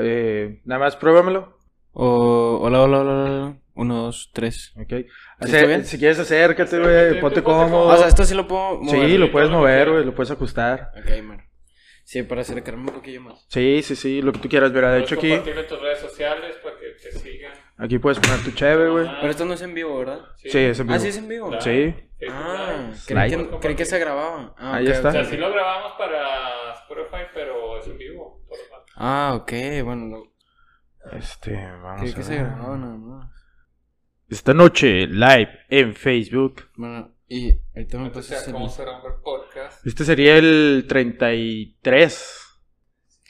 Eh, nada más pruébamelo. O, hola, hola, hola, hola. Uno, dos, tres. Ok. Si quieres acércate, güey, ponte cómodo. O sea, esto sí lo puedo mover. sí, lo puedes mover, güey, lo puedes ajustar. Ok, man. Sí, para acercarme un poquillo más. Sí, sí, sí, lo que tú quieras, verá. De hecho, aquí, en tus redes sociales para que te sigan. aquí puedes poner tu cheve, güey. Pero esto no es en vivo, ¿verdad? Sí, es en vivo. Ah, sí es en vivo. Claro. Sí. Facebook Ah, creí que, creí que se grababa. Ah, Ahí está. O sea, sí lo grabamos para Spotify, pero es en vivo. Ah, ok, bueno, no. Este, vamos Creí a que se ver. grababa nada más. Esta noche, live en Facebook. Bueno, y ahorita me Entonces, pasas el... ¿cómo será un podcast? Este sería el 33.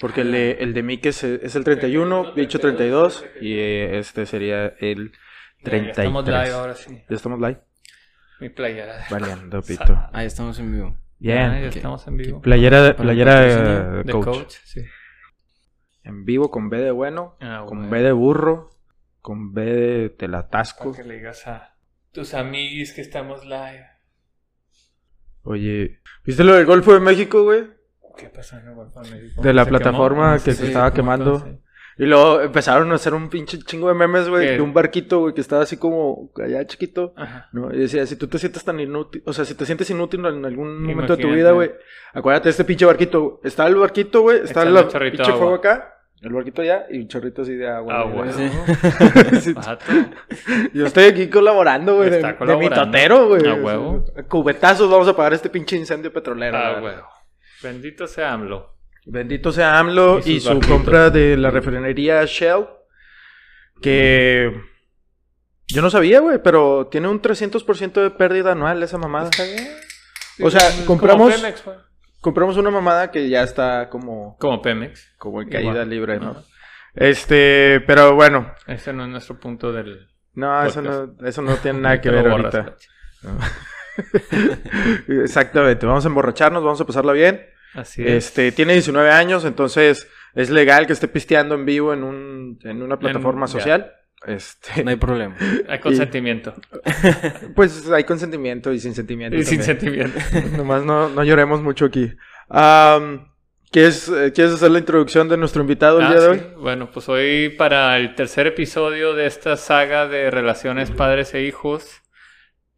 Porque el de, el de Mick es, es el 31, dicho 32. Y eh, este sería el Ya, 33. ya estamos live ahora sí. Ya estamos live. Mi playera. de- Valiendo, pito. Ahí estamos en vivo. Ya, ya Bien. ok. estamos en vivo. Playera, Para playera patrocinio eh, De coach. coach. sí. En vivo con B de bueno, Ah, con. B de burro, con B de telatasco. Para que le digas a tus amiguis que estamos live. Oye, ¿viste lo del Golfo de México, güey? ¿Qué pasó en el Golfo de México? De la plataforma Ah, que sí, se estaba ¿cómo quemando. Sí. Y luego empezaron a hacer un pinche chingo de memes, güey, de un barquito, güey, que estaba así como allá chiquito. Ajá. ¿no? Y decía, si tú te sientes tan inútil, o sea, si te sientes inútil en algún momento de tu vida, güey, acuérdate de este pinche barquito. Está el barquito, güey, está Echando el pinche fuego acá, el barquito allá y un chorrito así de agua. Ah. Sí. Yo estoy aquí colaborando, güey, de, Está de mi totero, güey. A huevo. Cubetazos vamos a pagar este pinche incendio petrolero. Ah, verdad. huevo. Bendito sea AMLO. Bendito sea AMLO Y su barquitos. compra de la refinería Shell. Que yo no sabía, güey, pero tiene un 300% de pérdida anual esa mamada. Está bien. O sea, Es compramos- Pemex, güey. Compramos una mamada que ya está como, Como Pemex. como en caída Igual. libre, ¿no? Ajá. Este, pero bueno, Ese no es nuestro punto del. no, eso no, eso no tiene nada que ver ahorita. Exactamente, vamos a emborracharnos, vamos a pasarla bien. Así es. Este, tiene 19 años, entonces es legal que esté pisteando en vivo en un, en una plataforma social. Este, No hay problema. Hay consentimiento. Pues hay consentimiento y sin sentimiento. Y sin sentimiento. Nomás no, no lloremos mucho aquí. ¿quieres, eh, ¿Quieres hacer la introducción de nuestro invitado el Ah, día de sí. hoy? Bueno, pues hoy para el tercer episodio de esta saga de relaciones padres e hijos,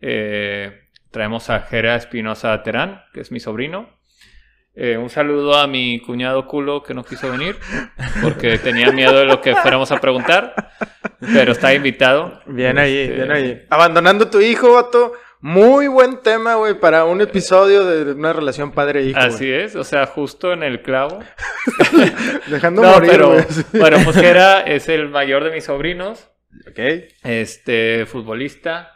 eh, traemos a Jera Espinosa Terán, que es mi sobrino. Eh, un saludo a mi cuñado culo que no quiso venir porque tenía miedo de lo que fuéramos a preguntar, pero está invitado. Bien ahí, Este, bien ahí. Abandonando tu hijo, vato. Muy buen tema, güey, para un episodio de una relación padre-hijo. Así es, o sea, justo en el clavo. Dejando No, morir, pero bueno, pues Jera es el mayor de mis sobrinos. Ok. Este, futbolista.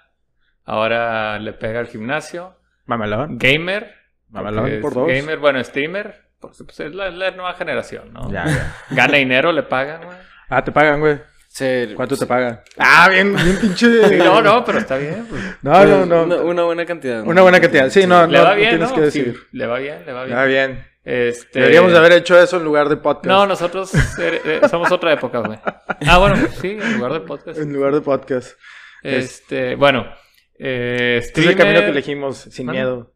Ahora le pega al gimnasio. Mamalón. Gamer. Por dos. Gamer, bueno, streamer. Pues, pues, es la, la nueva generación, ¿no? Ya, ya. Gana dinero, le pagan, güey. Ah, te pagan, güey. Se- ¿Cuánto te pagan? Ah, bien, bien pinche. Sí, no, no, pero está bien. pues. No, pues, no, no. Una, una buena cantidad. ¿no? Una buena cantidad. Sí, no, le no, va no bien, tienes ¿no? que Sí, decir. le va bien, le va bien. Ah, bien. Este... Deberíamos de haber hecho eso en lugar de podcast. No, nosotros eh, eh, somos otra época, güey. Ah, bueno, pues sí, en lugar de podcast. En lugar de podcast. Este, bueno. Eh, Este es el camino que elegimos, sin Bueno. miedo.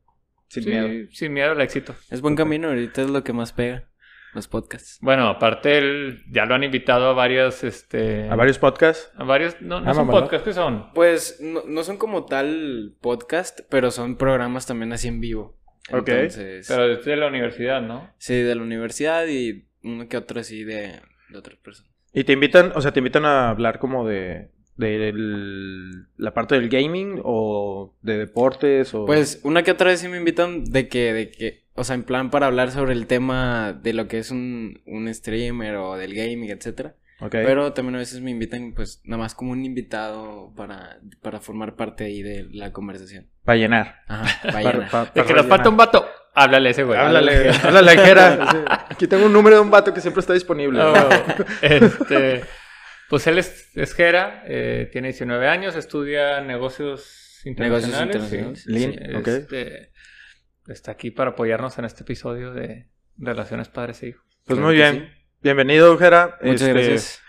Sin Sí, miedo. sin miedo al éxito. Es buen camino, ahorita es lo que más pega. Los podcasts. Bueno, aparte él ya lo han invitado a varios, este... A varios podcasts. a varios- no, no Ah, son podcasts, ¿qué son? Pues no, no son como tal podcast, pero son programas también así en vivo. Ok, Entonces, Pero desde la universidad, ¿no? sí, de la universidad y uno que otro así de, de otras personas. Y te invitan, o sea, te invitan a hablar como de, de el- la parte del gaming o de deportes o... Pues una que otra vez sí me invitan de que, de que, o sea, en plan para hablar sobre el tema de lo que es un, un streamer o del gaming, etcétera. Ok. Pero también a veces me invitan, pues, nada más como un invitado para, para formar parte ahí de la conversación. Para llenar. Ajá, Para- vayan. pa- De para que nos falta un vato, háblale a ese güey. Háblale, háblale. Aquí tengo un número de un vato que siempre está disponible. Oh, este, pues él es, es Jera, eh, tiene 19 años, estudia negocios internacionales. internacionales. sí, Lean, sí, ok. este, está aquí para apoyarnos en este episodio de Relaciones Padres e Hijos. Pues muy bien. Bienvenido, Jera. Muchas Este, gracias.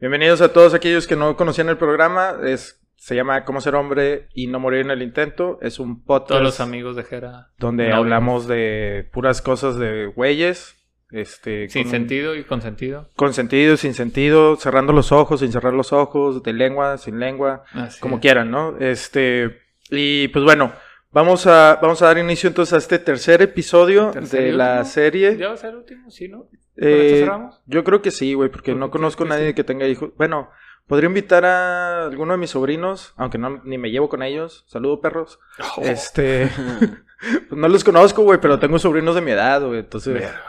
Bienvenidos a todos aquellos que no conocían el programa. Es, se llama Cómo ser hombre y no morir en el intento. Es un podcast Todos los amigos de Jera. donde hablamos de puras cosas de güeyes. Este, Sin con sentido y con sentido. Con sentido, sin sentido, cerrando los ojos, sin cerrar los ojos, de lengua, sin lengua, Así como es. quieran, ¿no? Este, y pues bueno, vamos a, vamos a dar inicio entonces a este tercer episodio ¿Tercer de y la serie. ¿Ya va a ser el último? ¿Sí, no? ¿Con Eh, cerramos? yo creo que sí, güey, porque ¿Por no conozco a nadie sí? que tenga hijos. Bueno, podría invitar a alguno de mis sobrinos, aunque no ni me llevo con ellos. Saludo, perros. Oh. Este, pues no los conozco, güey, pero tengo sobrinos de mi edad, güey, entonces. Verga,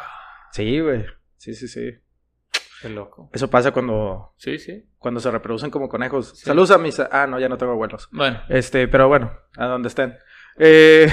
Sí, güey. Sí, sí, sí. Qué loco. Eso pasa cuando Sí, sí. cuando se reproducen como conejos. Sí. Saludos a mis... Ah, no, ya no tengo abuelos. Bueno, Este, pero bueno, a donde estén. Eh,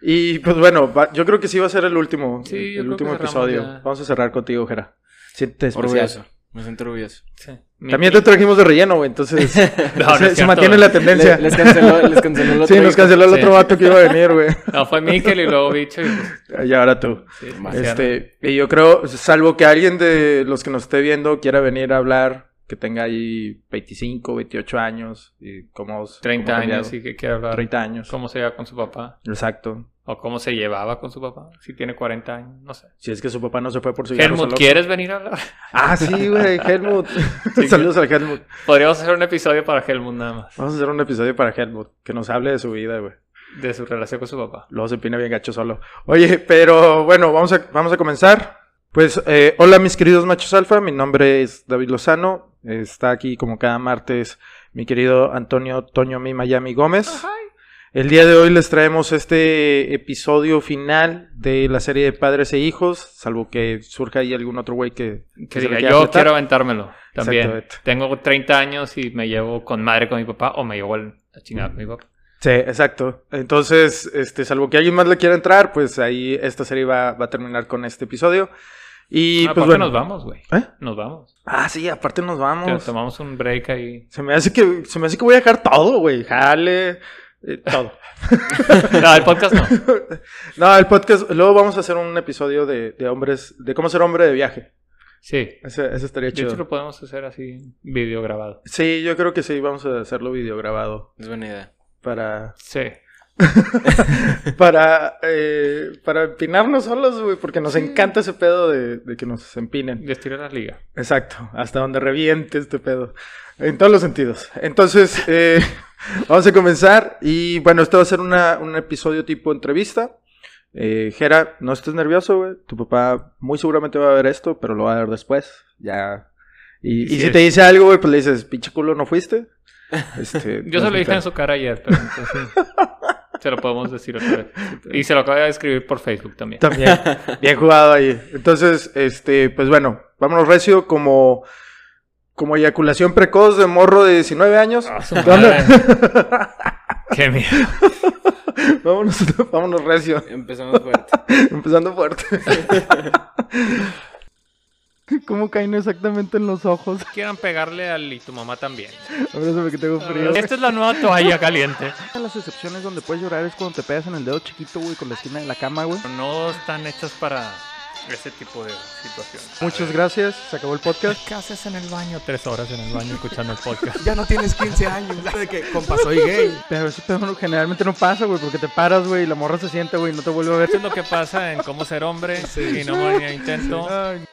y pues bueno, va- yo creo que sí va a ser el último, Sí, el último episodio. ya. Vamos a cerrar contigo, Jera. Siente especial. Orgulloso. Me siento orgulloso. sí. También te trajimos de relleno, güey, entonces No, no se, se mantiene la tendencia. Le- les canceló, les canceló el otro sí, nos canceló el Sí. otro vato que iba a venir, güey. No, fue Mikel y luego Bicho y pues, Y ahora tú. sí. Este, y yo creo, salvo que alguien de los que nos esté viendo quiera venir a hablar, que tenga ahí 25, 28 años, y cómo... 30 cómo ha años y que quiere hablar 30 años. cómo se lleva con su papá Exacto. O cómo se llevaba con su papá, si tiene 40 años, no sé. Si es que su papá no se fue por cigarros Helmut. ¿quieres venir a hablar? Ah, sí, güey, Helmut. Saludos al Helmut. Podríamos hacer un episodio para Helmut nada más, Vamos a hacer un episodio para Helmut, que nos hable de su vida, güey. de su relación con su papá. Luego se pina bien gacho solo. Oye, pero bueno, vamos a, vamos a comenzar. Pues, eh, hola mis queridos machos alfa, mi nombre es David Lozano. Está aquí como cada martes mi querido Antonio Toño Mi Miami Gómez. El día de hoy les traemos este episodio final de la serie de Padres e Hijos, salvo que surja ahí algún otro güey que, Que le diga, yo quiero aventármelo también. Tengo 30 años y me llevo con madre con mi papá o me llevo a chingar con mi papá. Sí, exacto. Entonces, este, salvo que alguien más le quiera entrar, pues ahí esta serie va, va a terminar con este episodio. Y Ah, pues aparte bueno. nos vamos, güey. ¿Eh? Nos vamos. Ah, sí, aparte nos Te- vamos. Tomamos un break ahí. Se me hace que, se me hace que voy a dejar todo, güey. Jale, eh, todo. No, el podcast no. no, el podcast, luego vamos a hacer un episodio de, de hombres, de cómo ser hombre de viaje. Sí. Ese, ese estaría De hecho, chido. lo podemos hacer así, video grabado. Sí, yo creo que sí, vamos a hacerlo video grabado. Es buena idea. Para, Sí. para, eh, para empinarnos solos, güey, porque nos encanta ese pedo de, de que nos empinen. De estirar la liga. Exacto, hasta donde reviente este pedo. En todos los sentidos. Entonces, eh, vamos a comenzar. Y bueno, este va a ser una- un episodio tipo entrevista. Eh, Jera, no estés nervioso, güey. Tu papá muy seguramente va a ver esto, pero lo va a ver después. Ya. Y, si te dice algo, güey, pues le dices, pinche culo, ¿no fuiste? Este, Yo no se lo es dije en su cara ayer, pero entonces se lo podemos decir otra vez. Y se lo acabo de escribir por Facebook también. También. Bien jugado ahí. Entonces, este, pues bueno, vámonos recio como, como eyaculación precoz de morro de 19 años. Ah, ¿Qué miedo. vámonos, vámonos recio. Empezamos fuerte. Empezando fuerte. ¿Cómo caen exactamente en los ojos? Quieran pegarle al y tu mamá también. Abrázame que tengo frío. Esta es la nueva toalla caliente. Las excepciones donde puedes llorar es cuando te pegas en el dedo chiquito, güey, con la esquina de la cama, güey. No están hechas para ese tipo de situaciones. Muchas gracias. Se acabó el podcast. ¿Qué haces en el baño? Tres horas en el baño escuchando el podcast. Ya no tienes 15 años. De que, compa, soy gay. Pero no- generalmente no pasa, güey, porque te paras, güey, y la morra se siente, güey, y no te vuelve a ver. Eso es lo que pasa en cómo ser hombre y no morir intento. Ay.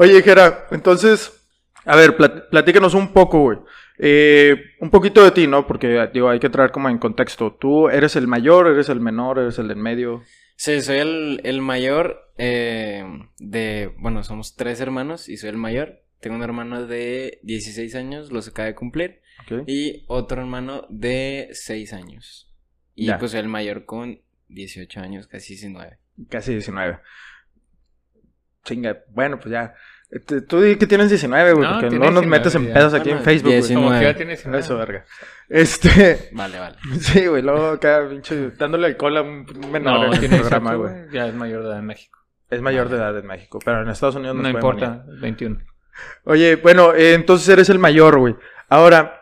Oye, Jera, entonces, a ver, plat- platícanos un poco, güey. Eh, un poquito de ti, ¿no? Porque, digo, hay que traer como en contexto. Tú eres el mayor, eres el menor, eres el del medio. Sí, soy el, el mayor eh, de... Bueno, somos tres hermanos y soy el mayor. Tengo un hermano de 16 años, los acaba de cumplir. ¿ok? Y otro hermano de 6 años. Y Ya. pues soy el mayor con 18 años, casi 19. Casi 19. Chinga, bueno, pues ya. Este, tú di que tienes 19, güey, No, porque no nos 19 metes en pedos aquí en Facebook, güey. 19. Como que ya tienes 19. Eso, verga. Este, Vale, vale. sí, güey, luego acá, pinche, dándole alcohol a un menor No, en el tiene programa, 18, güey. Ya es mayor de edad en México. Es mayor de edad en México, pero en Estados Unidos No pueden importa, 21. Oye, bueno, eh, entonces eres el mayor, güey. Ahora,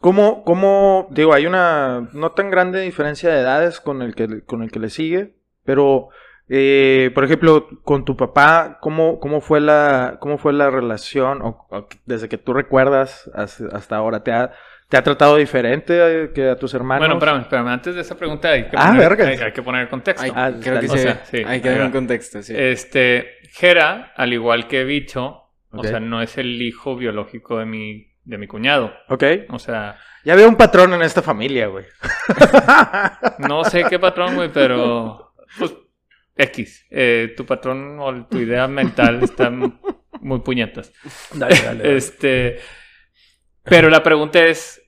¿cómo, cómo, digo, hay una no tan grande diferencia de edades con el que, con el que le sigue, pero, eh, por ejemplo, con tu papá, ¿cómo, cómo fue la, cómo fue la relación, o, o desde que tú recuerdas hasta, hasta ahora, ¿te ha, ¿Te ha tratado diferente eh, que a tus hermanos? Bueno, espérame, espérame. Antes de esa pregunta hay que, Ah, poner, verga. hay, hay que poner el contexto. Ay, Ah, creo que dale. sí. O sea, sí, hay que dar un contexto, sí. Este, Jera, al igual que Bicho, Ok. o sea, no es el hijo biológico de mi, de mi cuñado. Ok. O sea, Ya veo un patrón en esta familia, güey. no sé qué patrón, güey, pero pues X. Eh, tu patrón o tu idea mental están muy puñetas. Dale, dale. dale. Este, pero la pregunta es,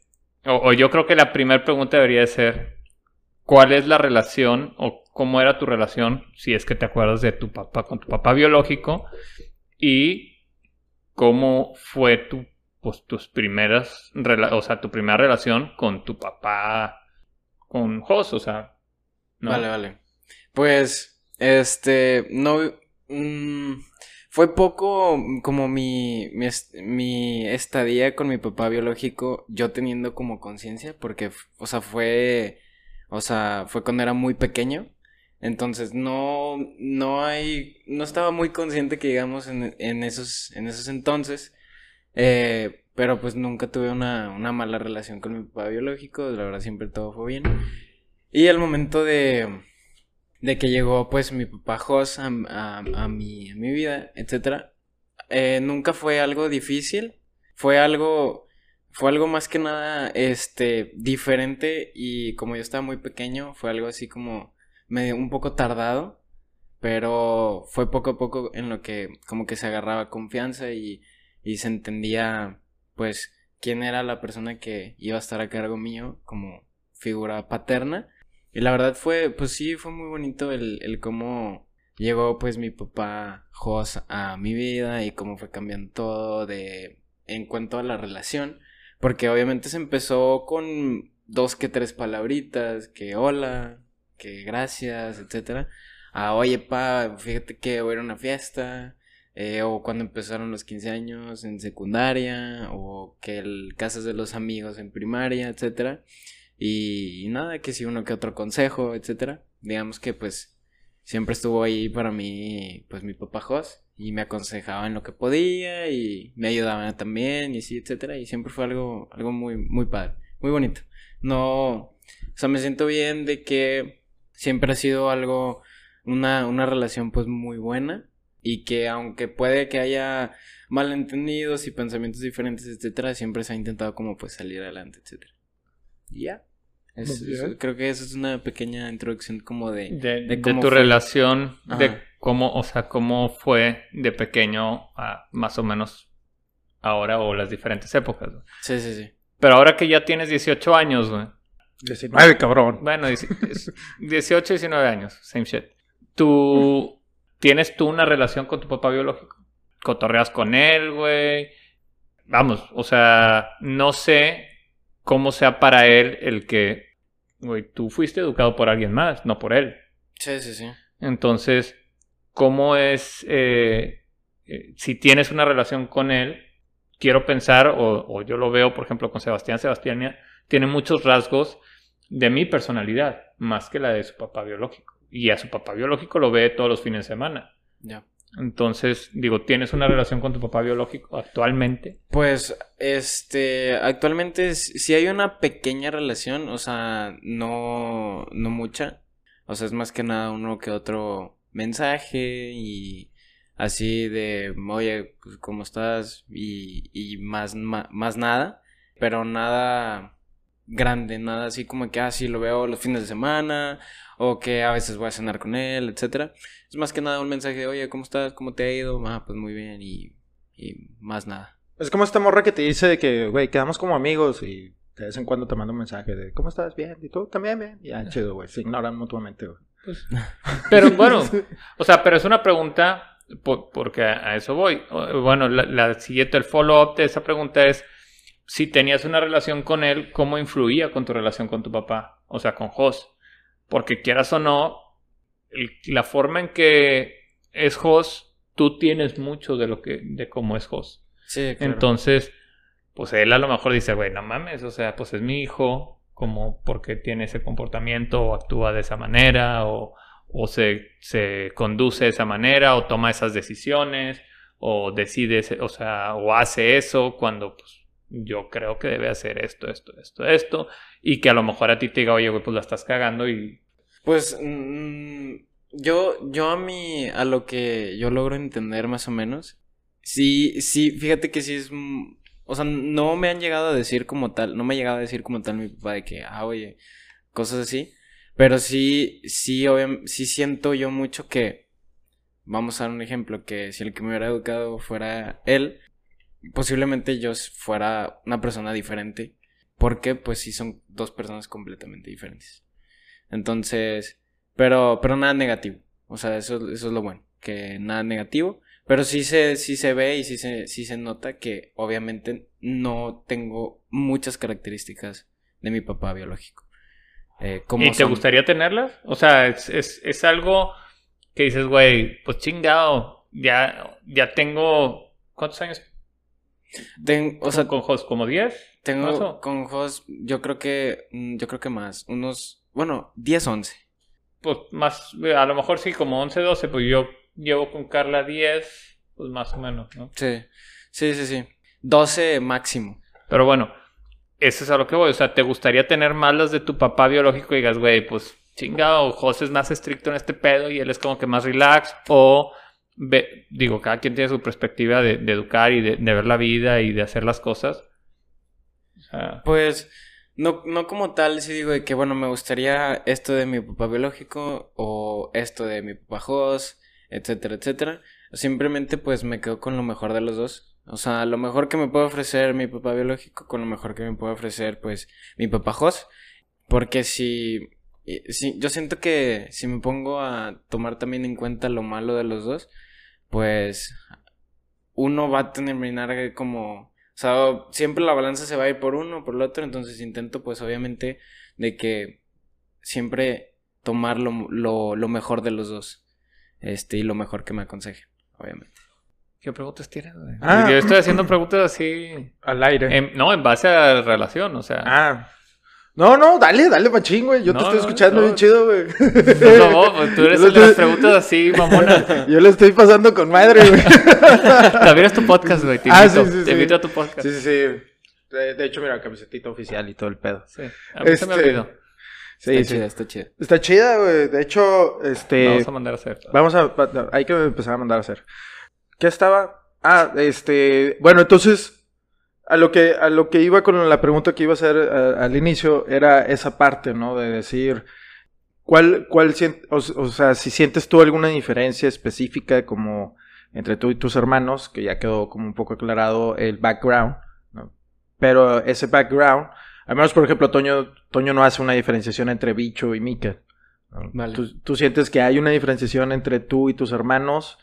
o, o yo creo que la primera pregunta debería de ser, ¿cuál es la relación o cómo era tu relación, si es que te acuerdas de tu papá con tu papá biológico y cómo fue tu, pues, tus primeras, rela- o sea, tu primera relación con tu papá, con Jos, o sea, ¿no? Vale, vale. Pues, este, no, mm, fue poco como mi, mi, mi estadía con mi papá biológico, yo teniendo como conciencia, porque, o sea, fue, o sea, fue cuando era muy pequeño, entonces no, no hay, no estaba muy consciente que digamos en, en esos, en esos entonces, eh, pero pues nunca tuve una, una mala relación con mi papá biológico, la verdad siempre todo fue bien. Y al momento de, de que llegó pues mi papá Jos a, a- a mi, a mi vida, etcétera, eh, nunca fue algo difícil, fue algo, fue algo más que nada, este, diferente y como yo estaba muy pequeño, fue algo así como medio, un poco tardado, pero fue poco a poco en lo que como que se agarraba confianza y, y se entendía pues quién era la persona que iba a estar a cargo mío como figura paterna. Y la verdad fue, pues sí, fue muy bonito el, el cómo llegó pues mi papá Jos a mi vida y cómo fue cambiando todo de en cuanto a la relación. Porque obviamente se empezó con dos que tres palabritas, que hola, que gracias, etcétera. A oye pa, fíjate que voy a ir a una fiesta. eh, o cuando empezaron los 15 años en secundaria, o que el casas de los amigos en primaria, etcétera. Y, nada, que si uno que otro consejo, etcétera. Digamos que pues siempre estuvo ahí para mí, pues mi papá Jos, y me aconsejaba en lo que podía, y me ayudaba también, y sí, etcétera. Y siempre fue algo, algo muy, muy padre, muy bonito. No, o sea, me siento bien de que siempre ha sido algo, una, una relación pues muy buena, y que aunque puede que haya malentendidos y pensamientos diferentes, etcétera, siempre se ha intentado como pues salir adelante, etcétera. Y ya. Es- es- creo que eso es una pequeña introducción como de... de, de de cómo tu fue. relación, de cómo, o sea, cómo fue de pequeño a más o menos ahora o las diferentes épocas. güey. Sí, sí, sí. Pero ahora que ya tienes 18 años, güey. 19, cabrón. Bueno, dieci- es- 18, 19 años, same shit. Tú tienes tú una relación con tu papá biológico. Cotorreas con él, güey. Vamos, o sea, no sé cómo sea para él el que, güey, tú fuiste educado por alguien más, no por él. Sí, sí, sí. Entonces, ¿cómo es, eh, eh, si tienes una relación con él? Quiero pensar, o, o yo lo veo, por ejemplo, con Sebastián. Sebastián tiene muchos rasgos de mi personalidad, más que la de su papá biológico. Y a su papá biológico lo ve todos los fines de semana. Ya. Entonces, digo, ¿tienes una relación con tu papá biológico actualmente? Pues, este, actualmente sí hay una pequeña relación, o sea, no, no mucha. O sea, es más que nada uno que otro mensaje y así de, oye, pues, ¿cómo estás? Y, y más, más nada, pero nada grande, nada así como que, ah, sí, lo veo los fines de semana, o que a veces voy a cenar con él, etcétera. Es más que nada un mensaje de, oye, ¿cómo estás? ¿Cómo te ha ido? Ah, pues muy bien, y, y más nada. Es como esta morra que te dice de que, güey, quedamos como amigos y de vez en cuando te manda un mensaje de, ¿cómo estás? Bien. ¿Y tú también bien? Ya, chido, güey. Se ignoran mutuamente, güey. Pero bueno, o sea, pero es una pregunta po- porque a, a eso voy. Bueno, la, la siguiente, el follow-up de esa pregunta es, si tenías una relación con él, ¿cómo influía con tu relación con tu papá? O sea, con Jos. Porque quieras o no, el- la forma en que es Jos, tú tienes mucho de lo que, de cómo es Jos. Sí, claro. Entonces, pues él a lo mejor dice, güey, no mames, o sea, pues es mi hijo, como porque tiene ese comportamiento o actúa de esa manera o, o se, se conduce de esa manera o toma esas decisiones o decide, o sea, o hace eso cuando pues, yo creo que debe hacer esto, esto, esto, esto, y que a lo mejor a ti te diga, oye, güey, pues la estás cagando y... Pues mm, yo, yo a mí, a lo que yo logro entender más o menos, sí, sí, fíjate que sí es, mm, o sea, no me han llegado a decir como tal, no me ha llegado a decir como tal mi papá de que, ah, oye, cosas así, pero sí, sí, obviamente, sí siento yo mucho que, vamos a dar un ejemplo, que si el que me hubiera educado fuera él, posiblemente yo fuera una persona diferente, porque pues sí son dos personas completamente diferentes. Entonces, pero, pero nada negativo. O sea, eso, eso es lo bueno. Que nada negativo. Pero sí se, sí se ve y sí se, sí se nota que obviamente no tengo muchas características de mi papá biológico. Eh, ¿Y te gustaría tenerlas? O sea, es, es, es algo que dices, güey, pues chingado, ya, ya tengo... ¿Cuántos años? O sea, ¿Con Jos como 10? Tengo con Jos, yo creo que, mm, yo creo que más, unos, bueno, 10, 11 pues más, a lo mejor sí, como 11, 12, pues yo llevo con Carla 10, pues más o menos, ¿no? Sí, sí, sí, sí. 12 máximo. Pero bueno, eso es a lo que voy. O sea, ¿te gustaría tener malas de tu papá biológico y digas, güey, pues chingado, José es más estricto en este pedo y él es como que más relax? O, digo, cada quien tiene su perspectiva de, educar y de, de, ver la vida y de hacer las cosas. Pues no, no como tal, si digo de que, bueno, me gustaría esto de mi papá biológico o esto de mi papá host, etcétera, etcétera. Simplemente pues me quedo con lo mejor de los dos. O sea, lo mejor que me puede ofrecer mi papá biológico con lo mejor que me puede ofrecer pues mi papá host. Porque si, si yo siento que si me pongo a tomar también en cuenta lo malo de los dos, pues uno va a terminar como o sea, siempre la balanza se va a ir por uno o por el otro, entonces intento pues obviamente de que siempre tomar lo, lo, mejor de los dos. Este, y lo mejor que me aconseje, obviamente. ¿Qué preguntas tienes, Ah, yo estoy haciendo preguntas así. Al aire. no, en base a la relación, o sea. Ah. No, no, dale, dale, machín, güey. Yo te estoy escuchando bien chido, güey. No, no, pues tú eres el de las preguntas así, mamona. Yo le estoy pasando con madre, güey. También es tu podcast, güey. Te ah, invito, ah, sí, sí, te invito a tu podcast. Sí, sí, sí. De, hecho, mira, camisetita oficial y todo el pedo. Sí. A mí se me este, olvidó. Sí, está chida, está chida. Está chida, güey. De hecho, este. Vamos a mandar a hacer. Vamos a. Hay que empezar a mandar a hacer. ¿Qué estaba? Ah, este. Bueno, entonces a lo que, a lo que iba con la pregunta que iba a hacer al inicio era esa parte, ¿no? De decir, ¿cuál, cuál, o, o, sea, si sientes tú alguna diferencia específica como entre tú y tus hermanos, que ya quedó como un poco aclarado el background, ¿no? Pero ese background, al menos por ejemplo, Toño, Toño no hace una diferenciación entre Bicho y Mika. ¿Tú, ¿Tú, sientes que hay una diferenciación entre tú y tus hermanos?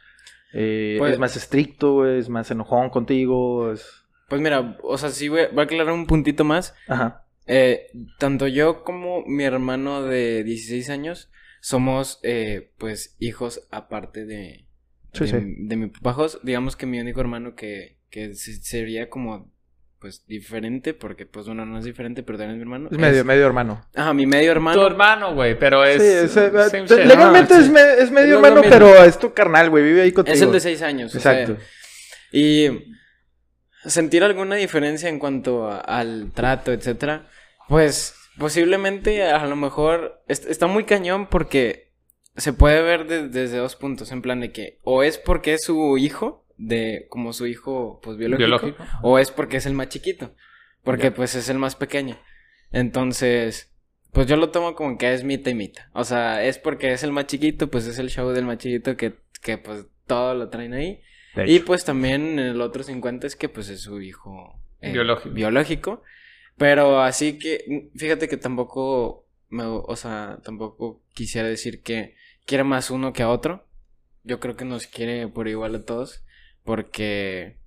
Eh, pues ¿Es más estricto? ¿Es más enojón contigo? ¿Es... Pues mira, o sea, sí voy a, aclarar un puntito más. Ajá. Eh, tanto yo como mi hermano de 16 años somos, eh, pues, hijos aparte de, de, mi papá. Digamos que mi único hermano que, que sería como, pues, diferente, porque, pues, uno no es diferente, pero también es mi hermano. Es medio, medio hermano. Ajá, mi medio hermano. Tu hermano, güey, pero es... Sí, es, legalmente es, es, medio hermano, pero es tu carnal, güey, vive ahí contigo. Es el de 6 años. Exacto. y sentir alguna diferencia en cuanto al trato, etcétera, pues posiblemente a lo mejor está muy cañón porque se puede ver desde dos puntos, en plan de que o es porque es su hijo, de como su hijo pues biológico, o es porque es el más chiquito, porque pues es el más pequeño. Entonces, pues yo lo tomo como que es mita y mita. O sea, es porque es el más chiquito, pues es el show del más chiquito que, que pues todo lo traen ahí. Y pues también el otro 50 es que pues es su hijo eh, biológico. Pero así que, fíjate que tampoco, me, o sea, tampoco quisiera decir que quiere más uno que a otro. Yo creo que nos quiere por igual a todos. Porque,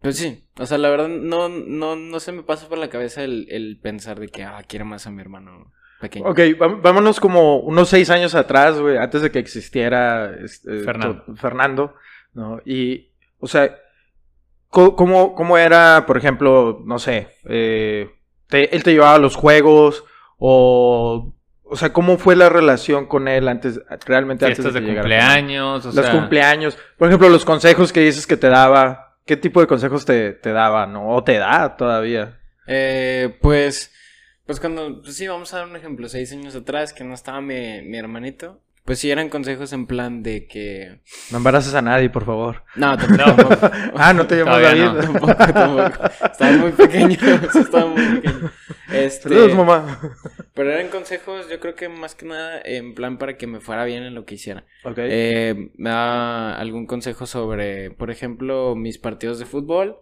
pues sí, o sea, la verdad no, no, no se me pasa por la cabeza el, el pensar de que, ah, quiere más a mi hermano. Pequeño. Ok, vámonos como unos seis años atrás, güey, antes de que existiera este, Fernando. Fernando. ¿No? Y, o sea, ¿cómo, cómo era, por ejemplo, no sé, eh, él te llevaba a los juegos o... O sea, ¿cómo fue la relación con él antes, realmente antes de, de cumpleaños? los cumpleaños. Por ejemplo, los consejos que dices que te daba. ¿qué tipo de consejos te, te daba, no? O te da todavía. Eh, pues, pues cuando, pues sí, vamos a dar un ejemplo, seis años atrás que no estaba mi, mi hermanito, pues sí eran consejos en plan de que... No embaraces a nadie, por favor. No, tampoco. Ah, no te llamas David. no. tampoco, tampoco. Estaba muy pequeño, estaba muy pequeño. Este, Saludos, mamá. pero eran consejos, yo creo que más que nada en plan para que me fuera bien en lo que hiciera. Ok. Eh, me da algún consejo sobre, por ejemplo, mis partidos de fútbol.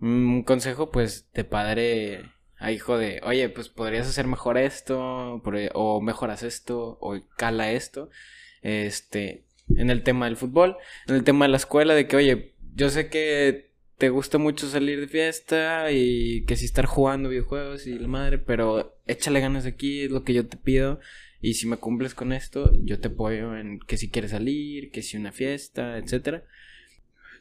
Un consejo, pues, de padre a hijo de, oye, pues podrías hacer mejor esto, e, o mejoras esto, o cala esto. Este, en el tema del fútbol, en el tema de la escuela, de que, oye, yo sé que te gusta mucho salir de fiesta y que si estar jugando videojuegos y la madre, pero échale ganas aquí, es lo que yo te pido. Y si me cumples con esto, yo te apoyo en que si quieres salir, que si una fiesta, etcétera.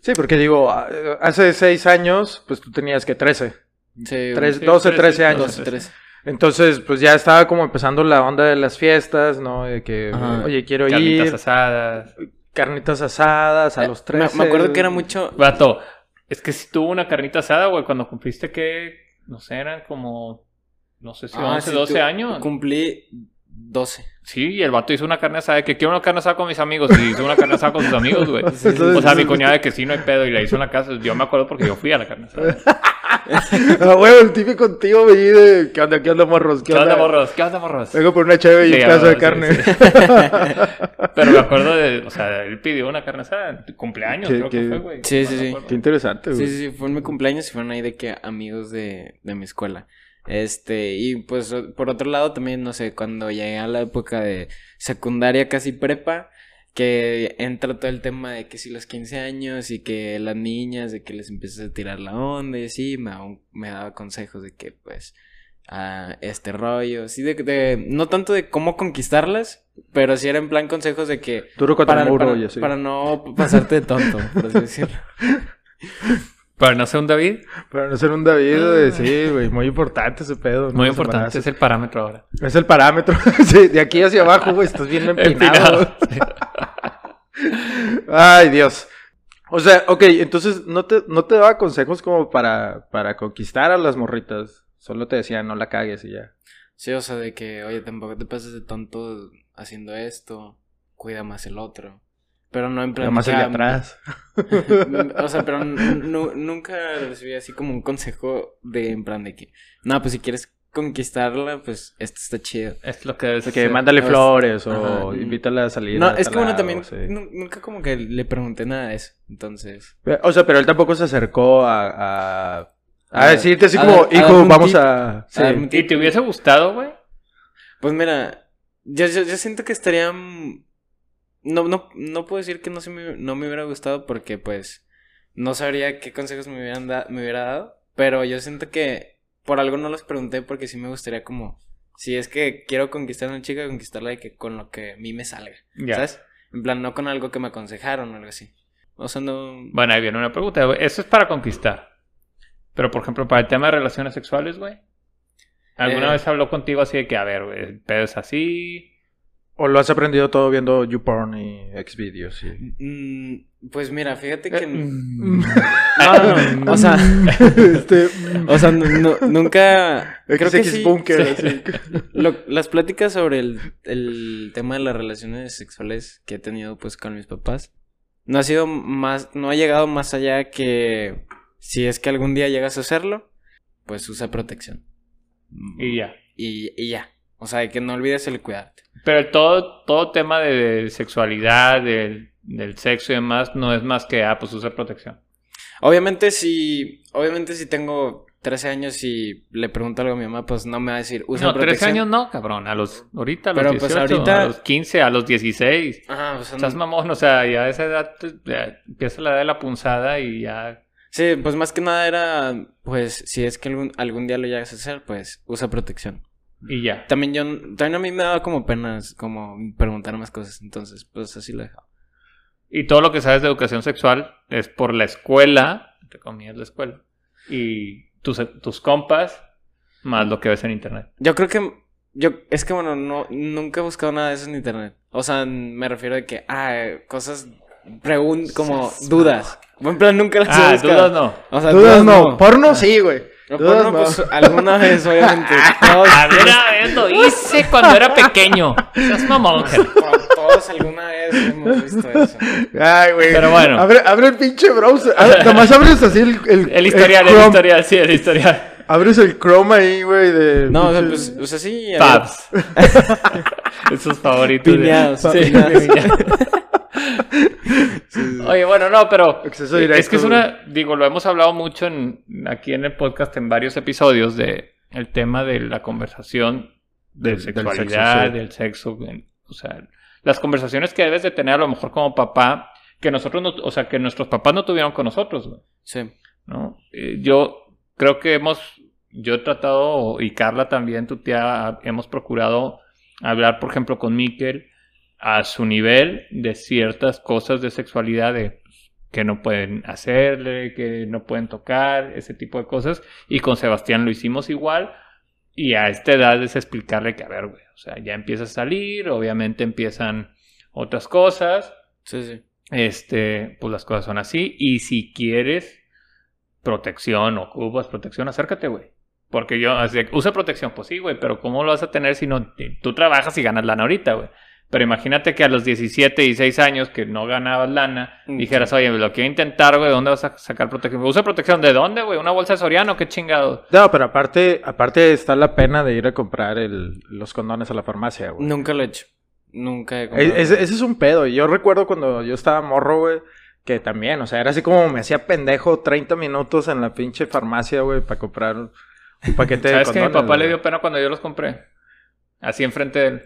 Sí, porque digo, hace seis años, pues tú tenías que 13. Sí, Tres- sí, 12, 13 13 años. 12, 13. Entonces, pues ya estaba como empezando la onda de las fiestas, ¿no? De que, Ajá. oye, quiero Carnitas ir, asadas. carnitas asadas a Eh, los me- 13. Me, acuerdo que era mucho. Vato, es que si tuvo una carnita asada, güey, cuando cumpliste que, no sé, eran como, no sé si Ah, 11, sí, 12 tu- años. Cumplí 12. Sí, y el vato hizo una carne asada de que quiero una carne asada con mis amigos y hizo una carne asada con sus amigos, güey. Sí, sí, o sea, mi cuñada de que sí, no hay pedo y la hizo en la casa. Yo me acuerdo porque yo fui a la carne asada. Ah, huevo, el típico tío me de, ¿qué onda, qué onda, morros? ¿Qué onda, morros? ¿Qué onda, morros? Vengo por una chévere y Sí, un pedazo de sí, carne. sí. Pero me acuerdo de, o sea, él pidió una carne asada en tu cumpleaños, creo que, que- fue, güey. Sí, sí, sí. Qué interesante, güey. Sí, sí, sí, fue en mi cumpleaños y fueron ahí de que amigos de, de mi escuela. Este, y pues por otro lado también, no sé, cuando llegué a la época de secundaria, casi prepa, que entra todo el tema de que si los 15 años y que las niñas, de que les empiezas a tirar la onda y así, me, daba- me daba consejos de que pues, a este rollo, sí, de, de, no tanto de cómo conquistarlas, pero sí era en plan consejos de que Duro para, para- así. para no pasarte de tonto, por así decirlo. Para no ser un David, Para no ser un David, güey, sí, güey, muy importante ese pedo. ¿no? muy importante, embarazos. es el parámetro ahora. Es el parámetro. sí, de aquí hacia abajo, güey, estás bien empinado. Empinado. Ay, Dios. O sea, ok, entonces no te, no te daba consejos como para, para conquistar a las morritas. Solo te decía, no la cagues y ya. Sí, o sea, de que, oye, tampoco te pases de tonto haciendo esto, cuida más el otro. Pero no en plan. Nada más el de atrás. o sea, pero nunca recibí así como un consejo de en plan de que, no, pues si quieres conquistarla, pues esto está chido. Es lo que debes De que hacer. mándale flores o Ajá. invítala a salir. No, a es que bueno, también sí. nunca como que le pregunté nada de eso. Entonces. O sea, pero él tampoco se acercó a, a, decirte así a como, a hijo, vamos tip. a... Sí. ¿Y te hubiese gustado, güey? Pues mira, yo, yo, yo siento que estaría... No, no, no puedo decir que no, se me, no me hubiera gustado porque pues no sabría qué consejos me, hubieran da- me hubiera dado, pero yo siento que por algo no los pregunté porque sí me gustaría como, si es que quiero conquistar a una chica, conquistarla de que con lo que a mí me salga. ¿sabes? En plan, no con algo que me aconsejaron o algo así. O sea, no... Bueno, ahí viene una pregunta. güey. Eso es para conquistar. Pero, por ejemplo, para el tema de relaciones sexuales, güey. ¿Alguna Eh. vez habló contigo así de que, a ver, güey, el pedo es así? O lo has aprendido todo viendo YouPorn y Xvideos. Y... Mm, pues mira, fíjate que... Eh, No, no, no, o sea... este... O sea, nu- nunca... Creo que XX sí. Bunker, sí. así. Lo- las pláticas sobre el, el tema de las relaciones sexuales que he tenido pues con mis papás no ha sido más, no ha llegado más allá que si es que algún día llegas a hacerlo, pues usa protección. Y ya. Y, y ya. O sea, que no olvides el cuidarte. Pero todo, todo tema de, de sexualidad, del, del sexo y demás, no es más que, ah, pues usa protección. Obviamente si, obviamente si tengo 13 años y le pregunto algo a mi mamá, pues no me va a decir usa no, 13 protección. años no, cabrón. A los, ahorita, a los Pero, 18, pues, ahorita- a los 15, a los 16. Ajá, o sea, Estás mamón, o sea, ya a esa edad pues, ya empieza la edad de la punzada y ya... Sí, pues más que nada era, pues, si es que algún, algún día lo llegas a hacer, pues, usa protección. Y ya. También yo, también a mí me daba como penas, como preguntar más cosas, entonces, pues, así lo dejaba. Y todo lo que sabes de educación sexual es por la escuela, entre comillas la escuela, y tus, tus compas, más lo que ves en internet. Yo creo que, yo, es que bueno, no, nunca he buscado nada de eso en internet. O sea, me refiero a que, ah, cosas pregun como dudas. En plan, nunca las he Ah, buscado. dudas no. O sea, Dudas no. Porno sí, güey. No, porno, no. pues, alguna vez, obviamente. Todos, A ver, a ver, lo hice cuando era pequeño. Seas mamón, todos alguna vez hemos visto eso. Ay, güey. Pero bueno. Abre, abre el pinche browser. Abre- nomás abres así el... El, El historial, el, historial, sí, el historial. Abres el Chrome ahí, güey, de... No, o sea, pinche- pues, o sea, sí. Tabs. Esos favoritos. de- Pineados, Sí, pineados. Oye, bueno, no, pero Acceso es que es una, digo, lo hemos hablado mucho en, aquí en el podcast en varios episodios de el tema de la conversación de Del- del sexo, sexualidad, del sexo, o sea, las conversaciones que debes de tener a lo mejor como papá, que nosotros, no, o sea, que nuestros papás no tuvieron con nosotros, güey. Sí. ¿no? Eh, yo creo que hemos, yo he tratado, y Carla también, tu tía, hemos procurado hablar, por ejemplo, con Miquel a su nivel de ciertas cosas de sexualidad de pues, que no pueden hacerle, que no pueden tocar, ese tipo de cosas. Y con Sebastián lo hicimos igual. Y a esta edad es explicarle que, a ver, güey, o sea, ya empieza a salir, obviamente empiezan otras cosas Sí, sí. este, pues las cosas son así. Y si quieres protección o ocupas protección, acércate, güey. Porque yo, así, usa protección, pues sí, güey, pero ¿cómo lo vas a tener si no tú trabajas y ganas lana ahorita, güey? Pero imagínate que a los 17, 16 años que no ganabas lana, dijeras, oye, lo quiero intentar, güey, ¿de dónde vas a sacar protección? Usa protección, ¿de dónde, güey? ¿Una bolsa de Soriano? ¿Qué chingado? No, pero aparte, aparte está la pena de ir a comprar el- los condones a la farmacia, güey. Nunca lo he hecho. Nunca he comprado. Ese, ese es un pedo. Yo recuerdo cuando yo estaba morro, güey, que también, o sea, era así como me hacía pendejo 30 minutos en la pinche farmacia, güey, para comprar un paquete de ¿Sabes que a mi condones, papá le dio pena cuando yo los compré? Así enfrente de él.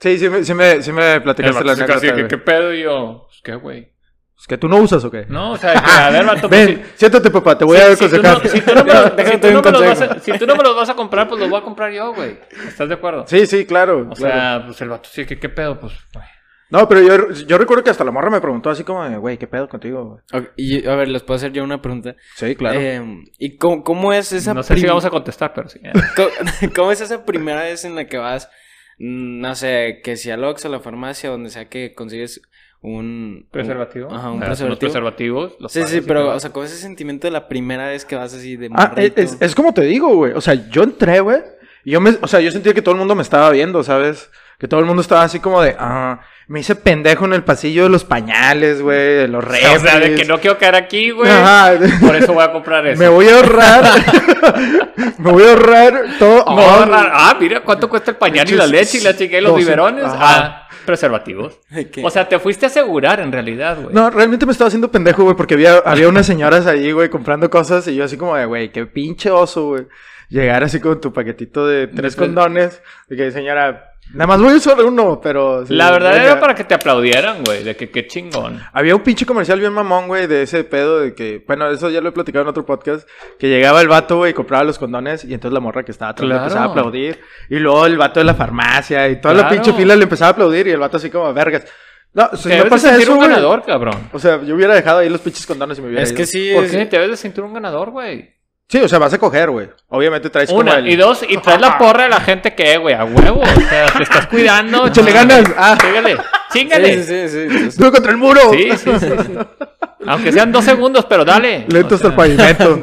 Sí, sí, me- sí me, sí me El platicaste vato la anécdota, ¿qué, güey. ¿Qué pedo? Y yo, pues, ¿qué, güey? ¿Es que tú no usas o qué? No, o sea, que, a ver, vato, pues, Ven, siéntate, papá, te voy Sí, a aconsejar. no- si tú no me los vas consejo. a- si tú no me los vas a comprar, pues los voy a comprar yo, güey. ¿Estás de acuerdo? Sí, sí, claro. O claro. sea, pues el vato, sí, ¿qué, qué pedo? Pues, güey. No, pero yo, yo recuerdo que hasta la morra me preguntó así como, de, güey, ¿qué pedo contigo? güey?" Ok, Y a ver, les puedo hacer yo una pregunta. Sí, claro. Eh, ¿Y cómo, cómo es esa No sé si vamos a contestar, pero sí. ¿Cómo, cómo es esa primera vez en la que vas, no sé, que si al Oxxo, a la farmacia, donde sea que consigues un... ¿Preservativo? Ajá, un O sea, preservativo. Los preservativos. los Sí, sí, pero, todo. o sea, con ese sentimiento de la primera vez que vas así de Ah, es, morrito. es- es como te digo, güey. O sea, yo entré, güey. Y yo me, o sea, yo sentía que todo el mundo me estaba viendo, ¿sabes? Que todo el mundo estaba así como de, ah, me hice pendejo en el pasillo de los pañales, güey, de los O sea, de refres. que no quiero caer aquí, güey. Ajá. Por eso voy a comprar eso. Me voy a ahorrar. me voy a ahorrar todo. No, Ah, ra- ah, mira cuánto cuesta el pañal y la leche y la chica y los 200, biberones. ajá. Ah, preservativos. O sea, te fuiste a asegurar en realidad, güey. No, realmente me estaba haciendo pendejo, güey, porque había, había unas señoras ahí, güey, comprando cosas y yo así como de, güey, qué pinche oso, güey. Llegar así con tu paquetito de tres condones y que, señora, nada más voy a usar uno, pero... sí, La verdad venga". era para que te aplaudieran, güey, de que qué chingón. Había un pinche comercial bien mamón, güey, de ese pedo de que, bueno, eso ya lo he platicado en otro podcast, que llegaba el vato, güey, y compraba los condones y entonces la morra que estaba atrás le empezaba a aplaudir y luego el vato de la farmacia y toda la Claro. pinche fila le empezaba a aplaudir y el vato así como, vergas. No, si Te no pasa sentir eso, un güey. ganador, cabrón. O sea, yo hubiera dejado ahí los pinches condones y me hubiera Es ido. que sí, ¿Por es- qué? Te debes de sentir un ganador, güey. Sí, o sea, vas a coger, güey. Obviamente traes como Una, el- y dos, y traes la porra de la gente que, güey, a huevo. O sea, te estás cuidando. Échale ganas. Ah. Chíngale, chíngale. Sí, sí, sí. sí, sí. ¡Duro contra el muro! Sí, sí, sí, sí. Aunque sean dos segundos, pero dale. Lento O hasta el sea, pavimento.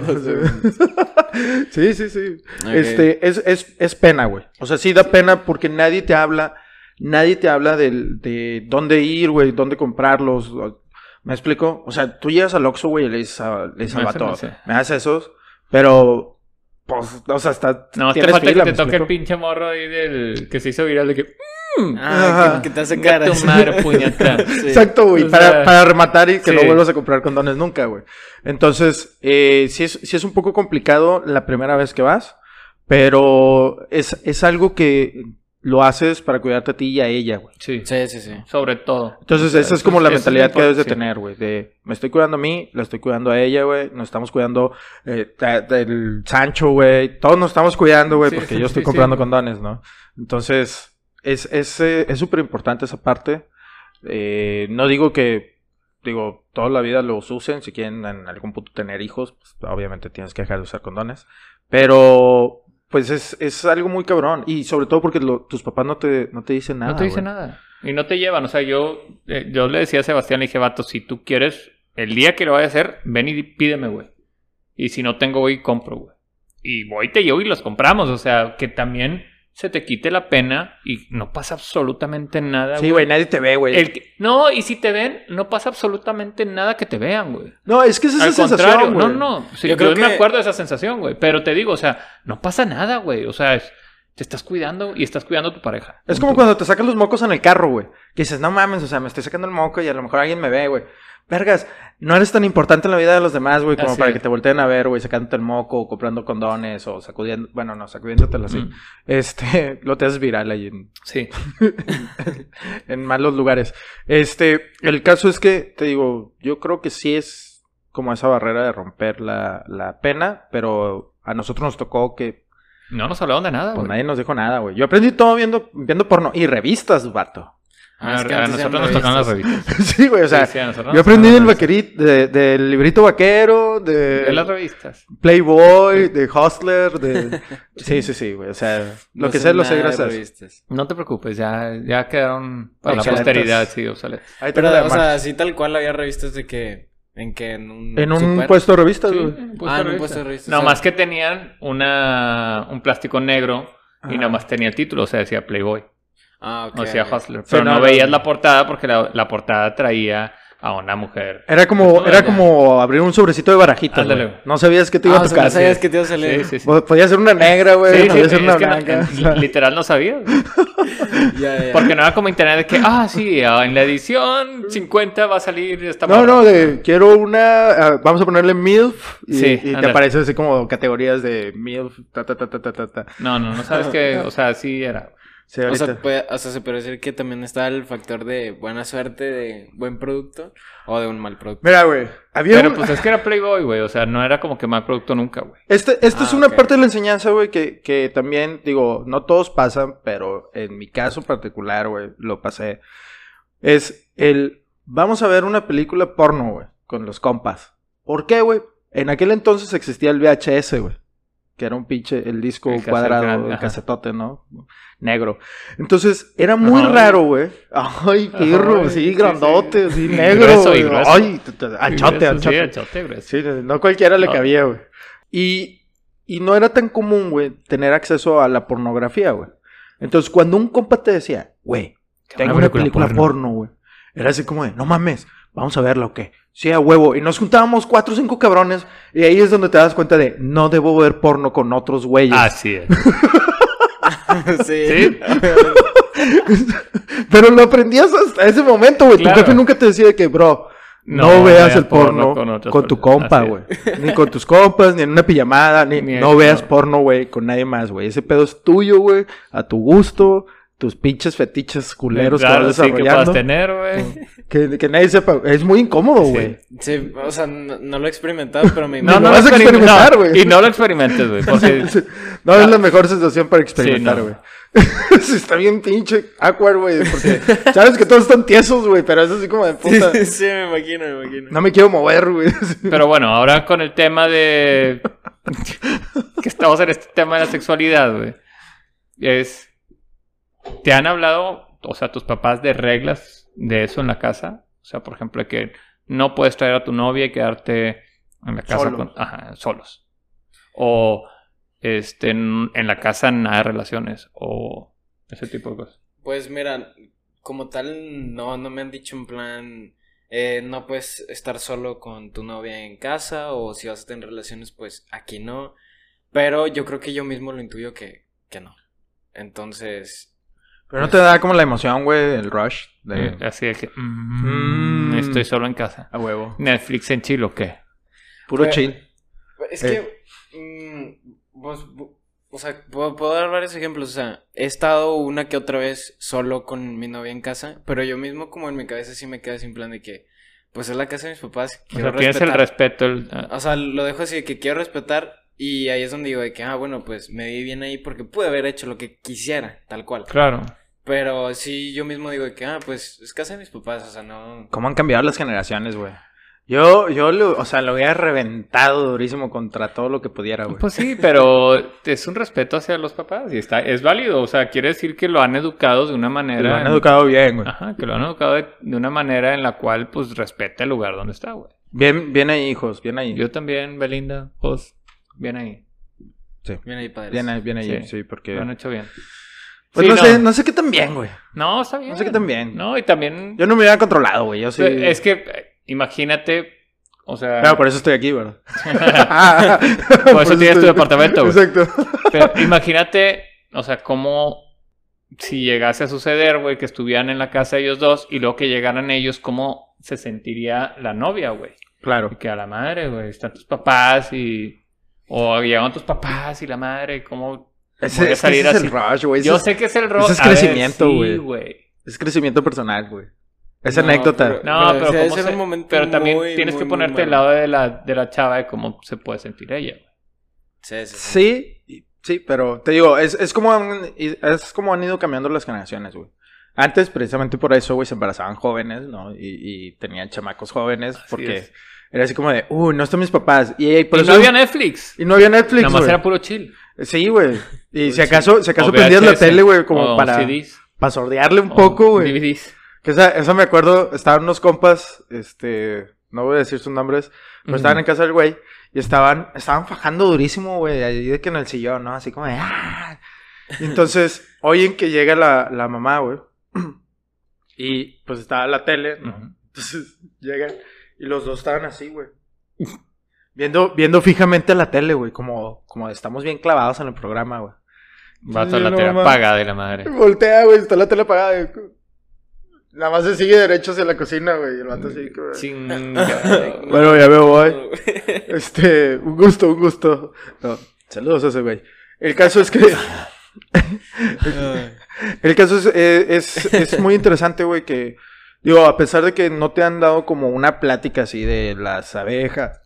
sí, sí, sí. Este, es, es, es pena, güey. O sea, sí da pena porque nadie te habla, nadie te habla del, de dónde ir, güey, dónde comprarlos. ¿Me explico? O sea, tú llegas al Oxxo, güey, y le dices, a- le dices Me hace- vato, me hace. me das esos, pero, pues, o sea, está... No, te falta fila, que ¿me te toque el pinche morro ahí del que se hizo viral de que. Ah, Ajá. que, que te hace "Chinga cara. tu madre, puñeta. Sí. Exacto, güey, O para, sea, para rematar y que sí. no vuelvas a comprar condones nunca, güey. Entonces, eh, sí, es, sí es un poco complicado la primera vez que vas, pero es, es algo que lo haces para cuidarte a ti y a ella, güey. Sí, Sí, sí, sí. sobre todo. Entonces, O sea, esa es como la mentalidad que debes de tener, güey. De, me estoy cuidando a mí, la estoy cuidando a ella, güey. Nos estamos cuidando eh, del Sancho, güey. Todos nos estamos cuidando, güey, Sí, porque sí, yo estoy sí, comprando sí. condones, ¿no? Entonces, es es eh, es súper importante esa parte. Eh, no digo que, digo, toda la vida los usen. Si quieren en algún punto tener hijos, pues, obviamente tienes que dejar de usar condones. Pero, pues es, es algo muy cabrón. Y sobre todo porque lo- tus papás no te, no te dicen nada. no te dice güey. nada. Y no te llevan. O sea, yo, eh, yo le decía a Sebastián, le dije, vato, si tú quieres, el día que lo vaya a hacer, ven y pídeme, güey. Y si no tengo, voy y compro, güey. Y voy, te llevo y los compramos. O sea, que también se te quite la pena y no pasa absolutamente nada, Sí, güey, nadie te ve, güey. Que- no, y si te ven, no pasa absolutamente nada que te vean, güey. No, es que es esa Al sensación, güey. no, no. Sí, Yo yo creo me que- acuerdo de esa sensación, güey. Pero te digo, o sea, no pasa nada, güey. O sea, es- te estás cuidando y estás cuidando a tu pareja. Es como cuando te sacan los mocos en el carro, güey. Que dices, no mames, o sea, me estoy sacando el moco y a lo mejor alguien me ve, güey. Vergas, no eres tan importante en la vida de los demás, güey, como Así para es. que te volteen a ver, güey, sacándote el moco, o comprando condones, o sacudiendo, bueno, no, sacudiéndotelo así. Mm. Este, lo te haces viral ahí en, Sí. en malos lugares. Este, el caso es que, te digo, yo creo que sí es como esa barrera de romper la, la pena, pero a nosotros nos tocó que, No nos hablaban de nada, pues nadie nos dijo nada, güey. Yo aprendí todo viendo, viendo porno y revistas, vato. A, Ah, es que a nosotros nos tocan las revistas. sí, güey, o sea, Sí, sí, yo aprendí del vaquerito, de- del librito vaquero, de, De las revistas. Playboy, de Hustler, de... Sí, sí, sí, güey, o sea, lo No que sé lo sé gracias. revistas. No te preocupes, ya, ya quedaron para la posteridad, sí, obsoletas. Ahí Pero, o sea, así tal cual había revistas de que. En que en un. en un super- puesto de revistas, Sí, güey. un puesto Ah, de en un revista. puesto de revistas. No o sea, más que tenían una, un plástico negro y nada más tenía el título, o sea, decía Playboy, Ah, ok. o decía ok. Hustler. Pero no, no, no, veías no. la portada porque la, la portada traía a una mujer. Era como, Pues era como abrir un sobrecito de barajitas, Ándale, güey. güey. No sabías que te iba Ah, a tocar. no sabías que te iba a salir. Sí, sí, sí. Po- Podía ser una negra, güey. Sí, sí, podía ser una no- literal no sabía. Porque no era como internet de que, ah, sí, ah, en la edición 50 va a salir esta No, no, de quiero una, ah, vamos a ponerle MILF y, Sí, y te aparece así como categorías de MILF, ta, ta, ta, ta, ta, ta, ta. No, no, no sabes que, o sea, sí era. Sí, O sea, puede, o sea, se puede decir que también está el factor de buena suerte, de buen producto o de un mal producto. Mira, güey, había Pero un- pues es que era Playboy, güey, o sea, no era como que mal producto nunca, güey. Este, esto es Ah, una parte de la enseñanza, güey, que, que también, digo, no todos pasan, pero en mi caso particular, güey, lo pasé. Es el, vamos a ver una película porno, güey, con los compas. ¿Por qué, güey? En aquel entonces existía el VHS, güey. Que era un pinche, el disco El cuadrado, grande, el casetote, ¿no? Negro. Entonces, era muy Ajá. raro, güey. Ay, perro, Ajá, sí, grandote, sí. negro. grueso, y grueso. Ay, anchote, anchote. Sí, anchote. Sí, no cualquiera le No. cabía, güey. Y, y no era tan común, güey, tener acceso a la pornografía, güey. Entonces, cuando un compa te decía, güey, tengo una película, porno, güey. Era así como de, no mames, vamos a verla o qué. Sí, a huevo. Y nos juntábamos cuatro o cinco cabrones. Y ahí es donde te das cuenta de, no debo ver porno con otros güeyes. Así es. sí. ¿Sí? Pero lo aprendías hasta ese momento, güey. Claro. Tu jefe nunca te decía de que, bro, no, No veas el porno, porno con, tu compa, güey. Ni con tus compas, ni en una pijamada, ni, Ni no veas no. porno, güey, con nadie más, güey. Ese pedo es tuyo, güey, a tu gusto, tus pinches fetiches culeros Claro, que vas sí, que puedas desarrollando. tener, güey. que, que nadie sepa. Es muy incómodo, güey. Sí, o sea, no, no lo he experimentado, pero me No, imagino. no vas a experim- experimentar, no, güey. Y no lo experimentes, güey. Porque No es la mejor sensación para experimentar, no. güey. Sí, está bien pinche awkward, güey. Porque sabes que todos están tiesos, güey, pero es así como de puta. Sí, sí, me imagino, me imagino. No me quiero mover, güey. Pero bueno, ahora con el tema de. que estamos en este tema de la sexualidad, güey. Es. ¿Te han hablado, o sea, tus papás de reglas de eso en la casa? O sea, por ejemplo, que no puedes traer a tu novia y quedarte en la casa Solo. con. Ajá, solos. O. Este, en, en la casa nada de relaciones. O ese tipo de cosas. Pues mira, como tal, no, no me han dicho en plan, eh, no puedes estar solo con tu novia en casa o si vas a tener relaciones, pues aquí no. Pero yo creo que yo mismo lo intuyo que, que no. Entonces, Pero no te da como la emoción, güey, el rush de... Eh, Así de que. mm, Mm. Estoy solo en casa. A huevo. Netflix en Chile o qué? Puro chill. es Eh. que, mm, pues, o sea, puedo, puedo dar varios ejemplos. O sea, he estado una que otra vez solo con mi novia en casa, pero yo mismo como en mi cabeza sí me queda sin plan de que, pues es la casa de mis papás. O quiero sea, tienes el respeto. el- ah, O sea, lo dejo así de que quiero respetar y ahí es donde digo de que, ah, bueno, pues me vi bien ahí porque pude haber hecho lo que quisiera, tal cual. claro. Pero sí, yo mismo digo que, ah, pues es casa de mis papás, o sea, no... ¿Cómo han cambiado las generaciones, güey? Yo, yo, lo, o sea, lo había reventado durísimo contra todo lo que pudiera, güey. Pues sí, pero es un respeto hacia los papás y está, es válido. O sea, quiere decir que lo han educado de una manera. lo han educado bien, güey. Ajá, que lo han educado de, de una manera en la cual, pues, respeta el lugar donde está, güey. Bien, bien ahí, hijos, bien ahí. Yo también, Belinda, vos, bien ahí. Sí. Bien ahí, padres. Bien ahí, bien ahí, Sí. sí, porque... Lo han hecho bien. Pues Sí, no, no. sé, no sé qué tan bien, güey. No, está bien. No sé qué tan bien. No, y también. Yo no me hubiera controlado, güey. Yo sí. Es que, imagínate, o sea. Claro, por eso estoy aquí, ¿verdad? Por eso tienes tu departamento, güey. Exacto. Pero imagínate, o sea, cómo si llegase a suceder, güey, que estuvieran en la casa ellos dos y luego que llegaran ellos, cómo se sentiría la novia, güey. Claro. Y que a la madre, güey, están tus papás y... O llegaron tus papás y la madre, cómo... Ese, voy a es, que salir ese es el rush, güey. Yo sé que es el ese es crecimiento, güey. Es crecimiento personal, güey. Es No, anécdota. pero- No, pero, ser se- un momento pero también muy, tienes muy, que ponerte al lado de la, de la chava de cómo se puede sentir ella. güey. Sí, sí, sí. Sí, y- sí, pero te digo, es, es como han, es como han ido cambiando las generaciones, güey. Antes, precisamente por eso, güey, se embarazaban jóvenes, ¿no? Y, y tenían chamacos jóvenes, Así porque es. era así como de, uy, no están mis papás. Y, y por y eso- no había Netflix. y no había Netflix, Nada más güey. era puro chill. Sí, güey. Y si acaso, si acaso prendías la tele, güey, como para, CDs, para sordearle un o poco, güey. DVDs. Que esa, esa me acuerdo, estaban unos compas, este, no voy a decir sus nombres, pero estaban en casa del güey y estaban, estaban fajando durísimo, güey, ahí de que en el sillón, ¿no? Así como de, ¡ah! Y entonces, oyen que llega la, la mamá, güey, y pues estaba la tele, ¿no? Entonces llegan y los dos estaban así, güey. Viendo, viendo fijamente la tele, güey, como, como estamos bien clavados en el programa, güey. Va Sí, toda la no tele apagada de la madre. Voltea, güey, está la tele apagada. güey. Nada más se sigue derecho hacia la cocina, güey. El vato así, güey. Chinga. Bueno, ya me voy. Este, un gusto, un gusto. No, saludos a ese güey. El caso es que. el caso es, eh, es, es muy interesante, güey, que. Digo, a pesar de que no te han dado como una plática así de las abejas.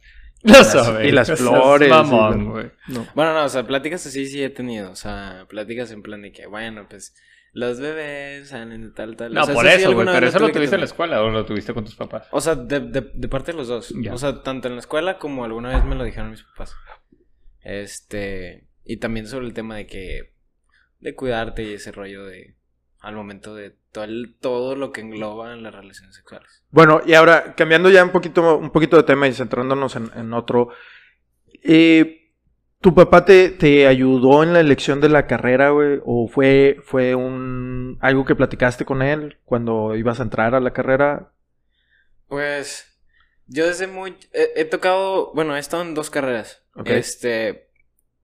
Las- abejas, y las flores, mamón, güey. No. Bueno, no, o sea, pláticas así sí he tenido. O sea, pláticas en plan de que, bueno, pues, los bebés salen de tal, tal. No, o sea, por eso, güey. Pero eso lo tuviste en la escuela o lo tuviste con tus papás. O sea, de, de, de parte de los dos. O sea, tanto en la escuela como alguna vez me lo dijeron mis papás. Este. Y también sobre el tema de que. De cuidarte y ese rollo de. Al momento de todo, el- todo lo que engloba en las relaciones sexuales. Bueno, y ahora, cambiando ya un poquito, un poquito de tema y centrándonos en, en otro. eh, ¿Tu papá te, te ayudó en la elección de la carrera, güey? ¿O fue, fue un algo que platicaste con él cuando ibas a entrar a la carrera? Pues. Yo desde muy. He, he tocado. Bueno, he estado en dos carreras. Este.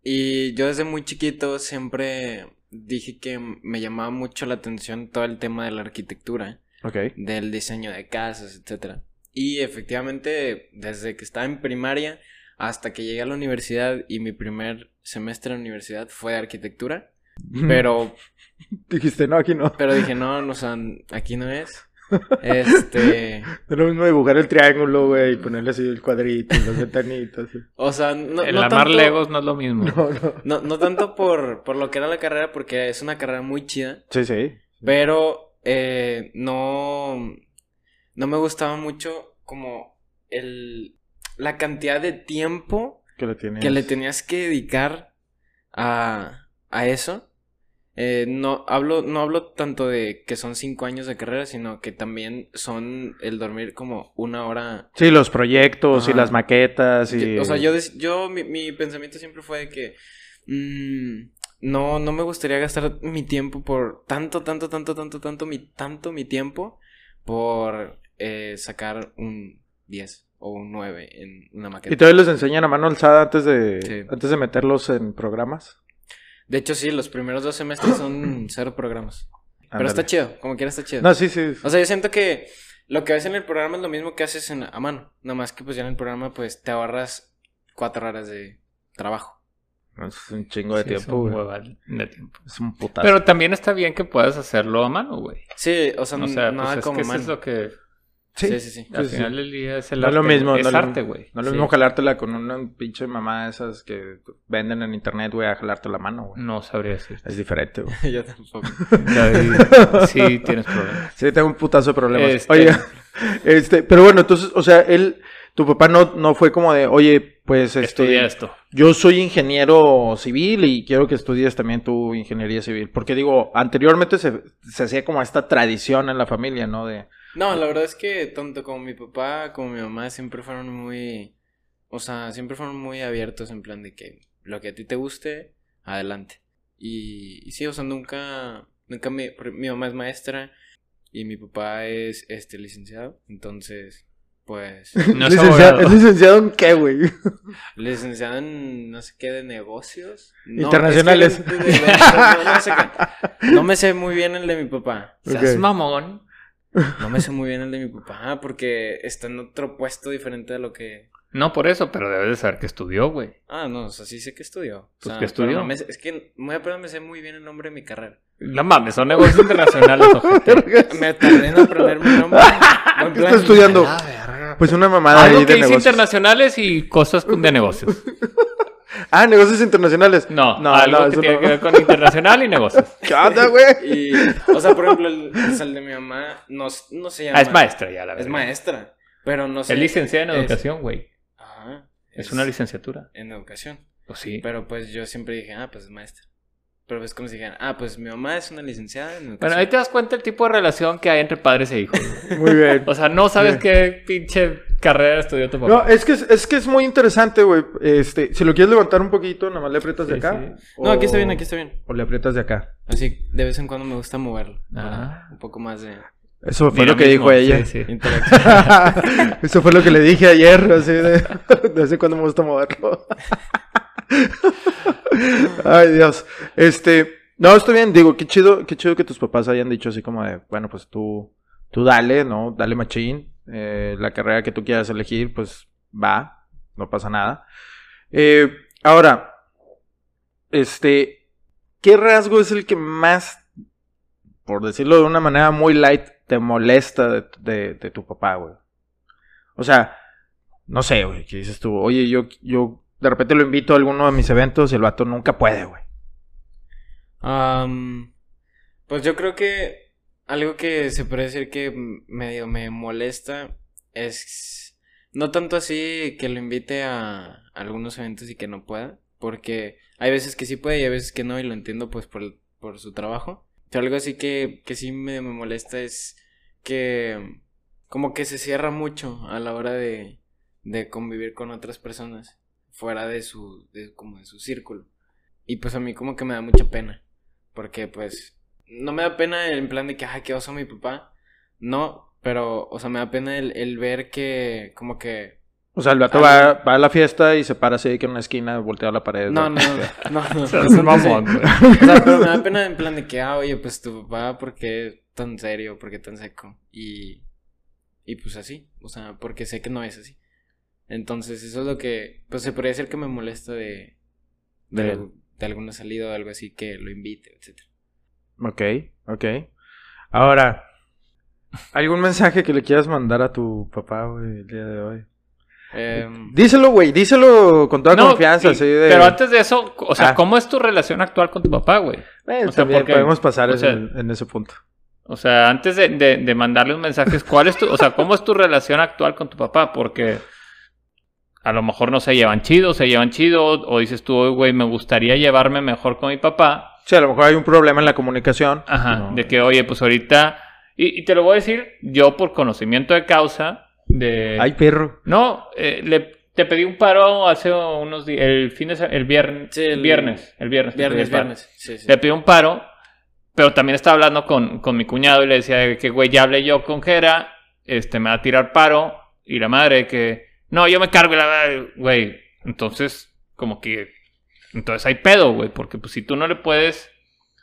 Y yo desde muy chiquito siempre dije que me llamaba mucho la atención todo el tema de la arquitectura. Ok. del diseño de casas, etcétera. Y efectivamente, desde que estaba en primaria hasta que llegué a la universidad y mi primer semestre en universidad fue de arquitectura, pero Dijiste, no, aquí no. pero dije, no, no, o sea, aquí no es. Este, Es lo mismo dibujar el triángulo, güey, y ponerle así el cuadrito y las ventanitas. sí. o sea, no, El no tanto, Legos no es lo mismo. No, no. no, no tanto por, por lo que era la carrera, porque es una carrera muy chida, Sí, sí. pero eh, no, no me gustaba mucho como el, la cantidad de tiempo Que le que le tenías que dedicar a, a eso. Eh, no, hablo, no hablo tanto de que son cinco años de carrera, sino que también son el dormir como una hora. Sí, los proyectos y las maquetas y... Yo- o sea, yo, yo mi, mi pensamiento siempre fue de que mm, no, no me gustaría gastar mi tiempo por tanto, tanto, tanto, tanto, tanto, mi, tanto mi tiempo por eh, sacar un 10 o un 9 en una maqueta. ¿Y todavía les enseñan a mano alzada antes de, Sí. antes de meterlos en programas? De hecho, sí, los primeros dos semestres son cero programas. Pero está chido, como quiera está chido. No, sí, sí. O sea, yo siento que lo que ves en el programa es lo mismo que haces en, a mano. Nada más que pues ya en el programa pues te ahorras cuatro horas de trabajo. Es un chingo de Sí, tiempo, güey. hueval de tiempo. Es un putazo. Pero también está bien que puedas hacerlo a mano, güey. Sí, o sea, O sea, nada pues es como que eso es lo que... sí, Sí, sí, sí. Al sí. final del día es el No es arte. lo mismo. güey. no Es lo- arte, güey. No es lo Sí. mismo jalártela con una pinche mamá de esas que venden en internet, güey, a jalarte la mano, güey. No sabría decir. Es diferente, güey. Yo tampoco. Sí, tienes problemas. Sí, tengo un putazo de problemas. Este- Oye, este, pero bueno, entonces, o sea, él, tu papá no, no fue como de, oye, pues Estudia este, esto. yo soy ingeniero civil y quiero que estudies también tu ingeniería civil. Porque digo, anteriormente se, se hacía como esta tradición en la familia, ¿no? De, No, la verdad es que tanto como mi papá como mi mamá siempre fueron muy, o sea, siempre fueron muy abiertos en plan de que lo que a ti te guste, adelante. Y, y sí, o sea, nunca, nunca mi, por- mi mamá es maestra y mi papá es, este, licenciado, entonces, pues, No es licenciado. ¿es licenciado en qué, güey? licenciado en no sé qué de negocios. No, Internacionales. es que de- de- de- no, no sé qué. No me sé muy bien el de mi papá. Seas Ok. mamón. No me sé muy bien el de mi papá porque está en otro puesto diferente de lo que... No por eso, pero debes de saber que estudió, güey. Ah, no, o sea, sí sé que estudió. O Pues, sea, ¿qué estudió? no me sé- es que muy apenas me sé muy bien el nombre de mi carrera. No mames, son negocios internacionales, ojete. Me tardé en aprender mi nombre. ¿Qué está estudiando? Ah. Pues una mamada Algo ahí que de dice negocios. internacionales y cosas de negocios. Ah, negocios internacionales. No, No, algo no, que tiene no. que ver con internacional y negocios. ¿Qué onda, güey? Y, o sea, por ejemplo, el, el de mi mamá no, no se llama... Ah, es maestra ya, la verdad. Es maestra, pero no sé... Es licenciada en es- educación, güey. Ajá. Es una licenciatura. En educación. Pues sí. Pero pues yo siempre dije, ah, pues es maestra. Pero pues como si dijeran, ah, pues mi mamá es una licenciada en educación. Bueno, ahí te das cuenta el tipo de relación que hay entre padres e hijos. Muy bien. O sea, no sabes Sí. qué pinche carrera estudió tu papá. No, es que es, es que es muy interesante, güey. Este, si lo quieres levantar un poquito, nada más le aprietas de acá. sí. o- No, aquí está bien, aquí está bien. O le aprietas de acá. Así, de vez en cuando me gusta moverlo. Ah. Un poco más de Eso fue lo que dijo ella. sí, sí. interacción. Eso fue lo que le dije ayer, así de, de vez en cuando me gusta moverlo. Ay, Dios. Este, no, está bien, digo, qué chido, qué chido que tus papás hayan dicho así como de, bueno, pues tú, tú dale, ¿no? Dale machín. Eh, la carrera que tú quieras elegir, pues va, no pasa nada. Eh, ahora, este, ¿qué rasgo es el que más, por decirlo de una manera muy light, te molesta de, tu papá, güey? O sea, no sé, güey, ¿qué dices tú? Oye, yo, yo de repente lo invito a alguno de mis eventos y el vato nunca puede, güey. Pues yo creo que algo que se puede decir que medio me molesta es no tanto así que lo invite a algunos eventos y que no pueda, porque hay veces que sí puede y hay veces que no y lo entiendo pues por, por su trabajo. Pero algo así que, que sí me, me molesta es que como que se cierra mucho a la hora de, de convivir con otras personas fuera de su, de, como de su círculo. Y pues a mí como que me da mucha pena. Porque pues no me da pena en plan de que, ay, qué oso mi papá. No, pero, o sea, me da pena el, el ver que como que... O sea, el vato va, va a la fiesta y se para así que en una esquina, voltea la pared. No, no, no, no. no, no, mamón, no güey. O sea, pero me da pena en plan de que, ah, oye, pues tu papá, ¿por qué tan serio? ¿Por qué tan seco? Y, y pues así, o sea, porque sé que no es así. Entonces, eso es lo que, pues se podría decir que me molesta de, de, De de alguna salida o algo así que lo invite, etcétera. Ok, ok. Ahora, ¿algún mensaje que le quieras mandar a tu papá, güey, el día de hoy? Em, Díselo, güey, díselo con toda No, confianza, y- así de... Pero antes de eso, o sea, Ah. ¿cómo es tu relación actual con tu papá, güey? Eh, o sea, porque- podemos pasar o en- sea- en ese punto. O sea, antes de, de, de mandarle un mensaje, ¿cuál es tu, o sea, cómo es tu relación actual con tu papá? Porque a lo mejor no se llevan chido, se llevan chido, o dices tú, "Oye, güey, me gustaría llevarme mejor con mi papá. Sí, a lo mejor hay un problema en la comunicación. Ajá, No. de que, oye, pues ahorita, y, y te lo voy a decir yo por conocimiento de causa, de... Ay, perro. No, eh, le, te pedí un paro hace unos días, el fin de el viernes, Sí, el- viernes, el viernes. pedí viernes, el viernes. Sí, sí. Le pidió un paro, pero también estaba hablando con, con mi cuñado y le decía de que, güey, ya hablé yo con Jera, este, me va a tirar paro, y la madre que, no, yo me cargo y la madre, güey, entonces, como que, entonces hay pedo, güey, porque pues si tú no le puedes,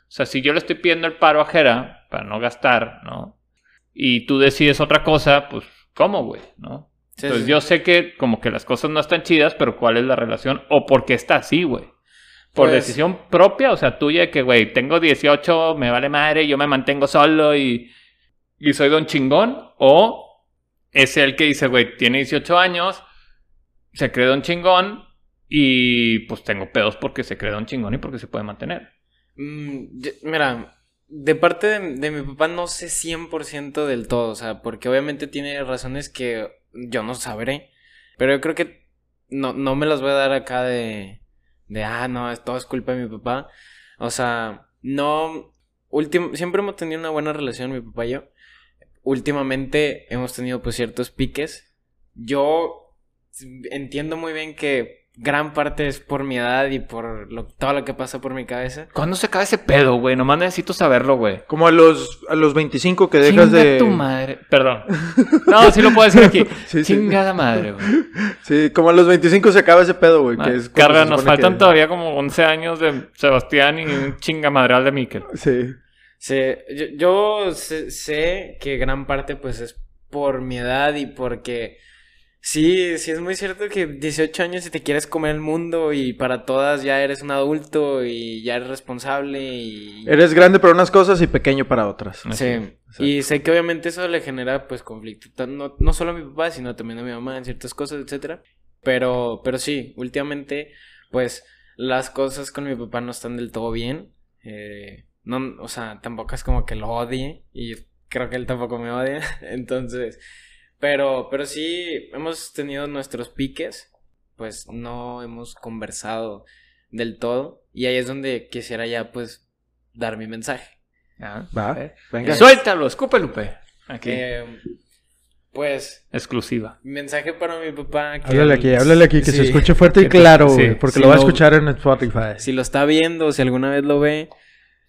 o sea, si yo le estoy pidiendo el paro a Jera para no gastar, ¿no? Y tú decides otra cosa, pues, ¿cómo, güey? ¿No? Sí, Entonces sí. yo sé que como que las cosas no están chidas, pero ¿cuál es la relación? ¿O por qué está así, güey? ¿Por Pues- decisión propia? O sea, tuya que, güey, tengo 18, me vale madre, yo me mantengo solo y, y soy don chingón. ¿O es el que dice, güey, tiene 18 años, se cree don chingón y pues tengo pedos porque se cree don chingón y porque se puede mantener? Mm, mira, de parte de, de mi papá no sé 100% del todo, o sea, porque obviamente tiene razones que yo no sabré, Pero yo creo que no, no me las voy a dar acá de, de, ah, no, todo es culpa de mi papá. O sea, no, último, siempre hemos tenido una buena relación mi papá y yo. Últimamente hemos tenido pues ciertos piques. Yo entiendo muy bien que gran parte es por mi edad y por lo, todo lo que pasa por mi cabeza. ¿Cuándo se acaba ese pedo, güey? Nomás necesito saberlo, güey. Como a los, a los 25 que dejas Chinga de... tu madre. Perdón. No, sí lo puedo decir aquí. Sí, sí. Chingada madre, güey. Sí, como a los 25 se acaba ese pedo, güey. que es Carga, nos faltan que- todavía como 11 años de Sebastián y un chingamadral de Miquel. Sí. Sí, yo, yo sé, sé que gran parte pues es por mi edad y porque sí, sí es muy cierto que 18 años y te quieres comer el mundo y para todas ya eres un adulto y ya eres responsable y... Eres grande para unas cosas y pequeño para otras. Sí, exacto. y sé que obviamente eso le genera pues conflicto, no, no solo a mi papá, sino también a mi mamá en ciertas cosas, etcétera. Pero, pero sí, últimamente pues las cosas con mi papá no están del todo bien. Eh, no, o sea, tampoco es como que lo odie y creo que él tampoco me odia. Entonces, pero, pero sí hemos tenido nuestros piques, pues no hemos conversado del todo y ahí es donde quisiera ya pues dar mi mensaje. Ah, Va, eh. venga. Suéltalo, escupe, Lupe. Aquí. Eh, pues, Exclusiva. mensaje para mi papá. que- Háblale aquí, háblale aquí, que se escuche fuerte y claro, sí, güey, porque lo va a escuchar en Spotify. Si lo está viendo, si alguna vez lo ve.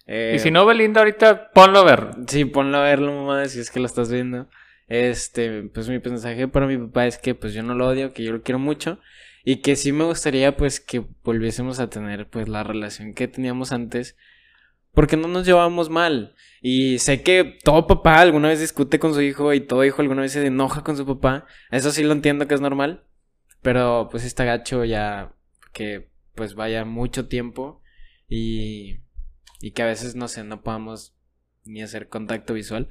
eh, Y si no, Belinda, ahorita ponlo a ver. Sí, ponlo a verlo, mamá, si es que lo estás viendo. Este, pues mi mensaje para mi papá es que pues yo no lo odio, que yo lo quiero mucho. Y que sí me gustaría pues que volviésemos a tener pues la relación que teníamos antes. Porque no nos llevábamos mal. Y sé que todo papá alguna vez discute con su hijo y todo hijo alguna vez se enoja con su papá. Eso sí lo entiendo que es normal. Pero pues está gacho ya que pues vaya mucho tiempo y, y que a veces no sé, no podamos ni hacer contacto visual.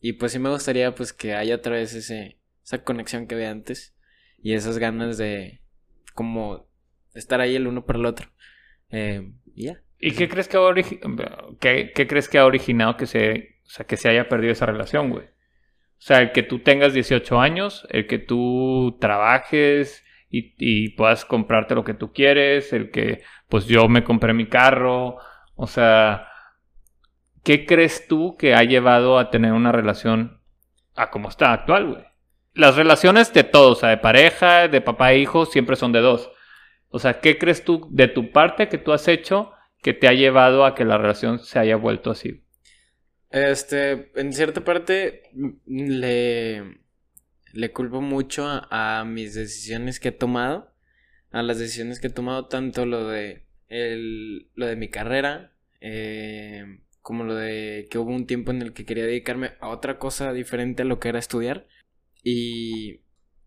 Y pues sí me gustaría pues que haya otra vez ese, esa conexión que había antes y esas ganas de como estar ahí el uno para el otro. Eh, y ya. ¿Y qué crees que ha, qué, qué crees que ha originado que se, o sea, que se haya perdido esa relación, güey? O sea, el que tú tengas 18 años, el que tú trabajes y, y puedas comprarte lo que tú quieres, el que, pues yo me compré mi carro, o sea, ¿qué crees tú que ha llevado a tener una relación a como está actual, güey? Las relaciones de todos, o sea, de pareja, de papá e hijo, siempre son de dos. O sea, ¿qué crees tú de tu parte que tú has hecho que te ha llevado a que la relación se haya vuelto así? Este, en cierta parte le, le culpo mucho a, a mis decisiones que he tomado, a las decisiones que he tomado, tanto lo de, el, lo de mi carrera, eh, como lo de que hubo un tiempo en el que quería dedicarme a otra cosa diferente a lo que era estudiar, y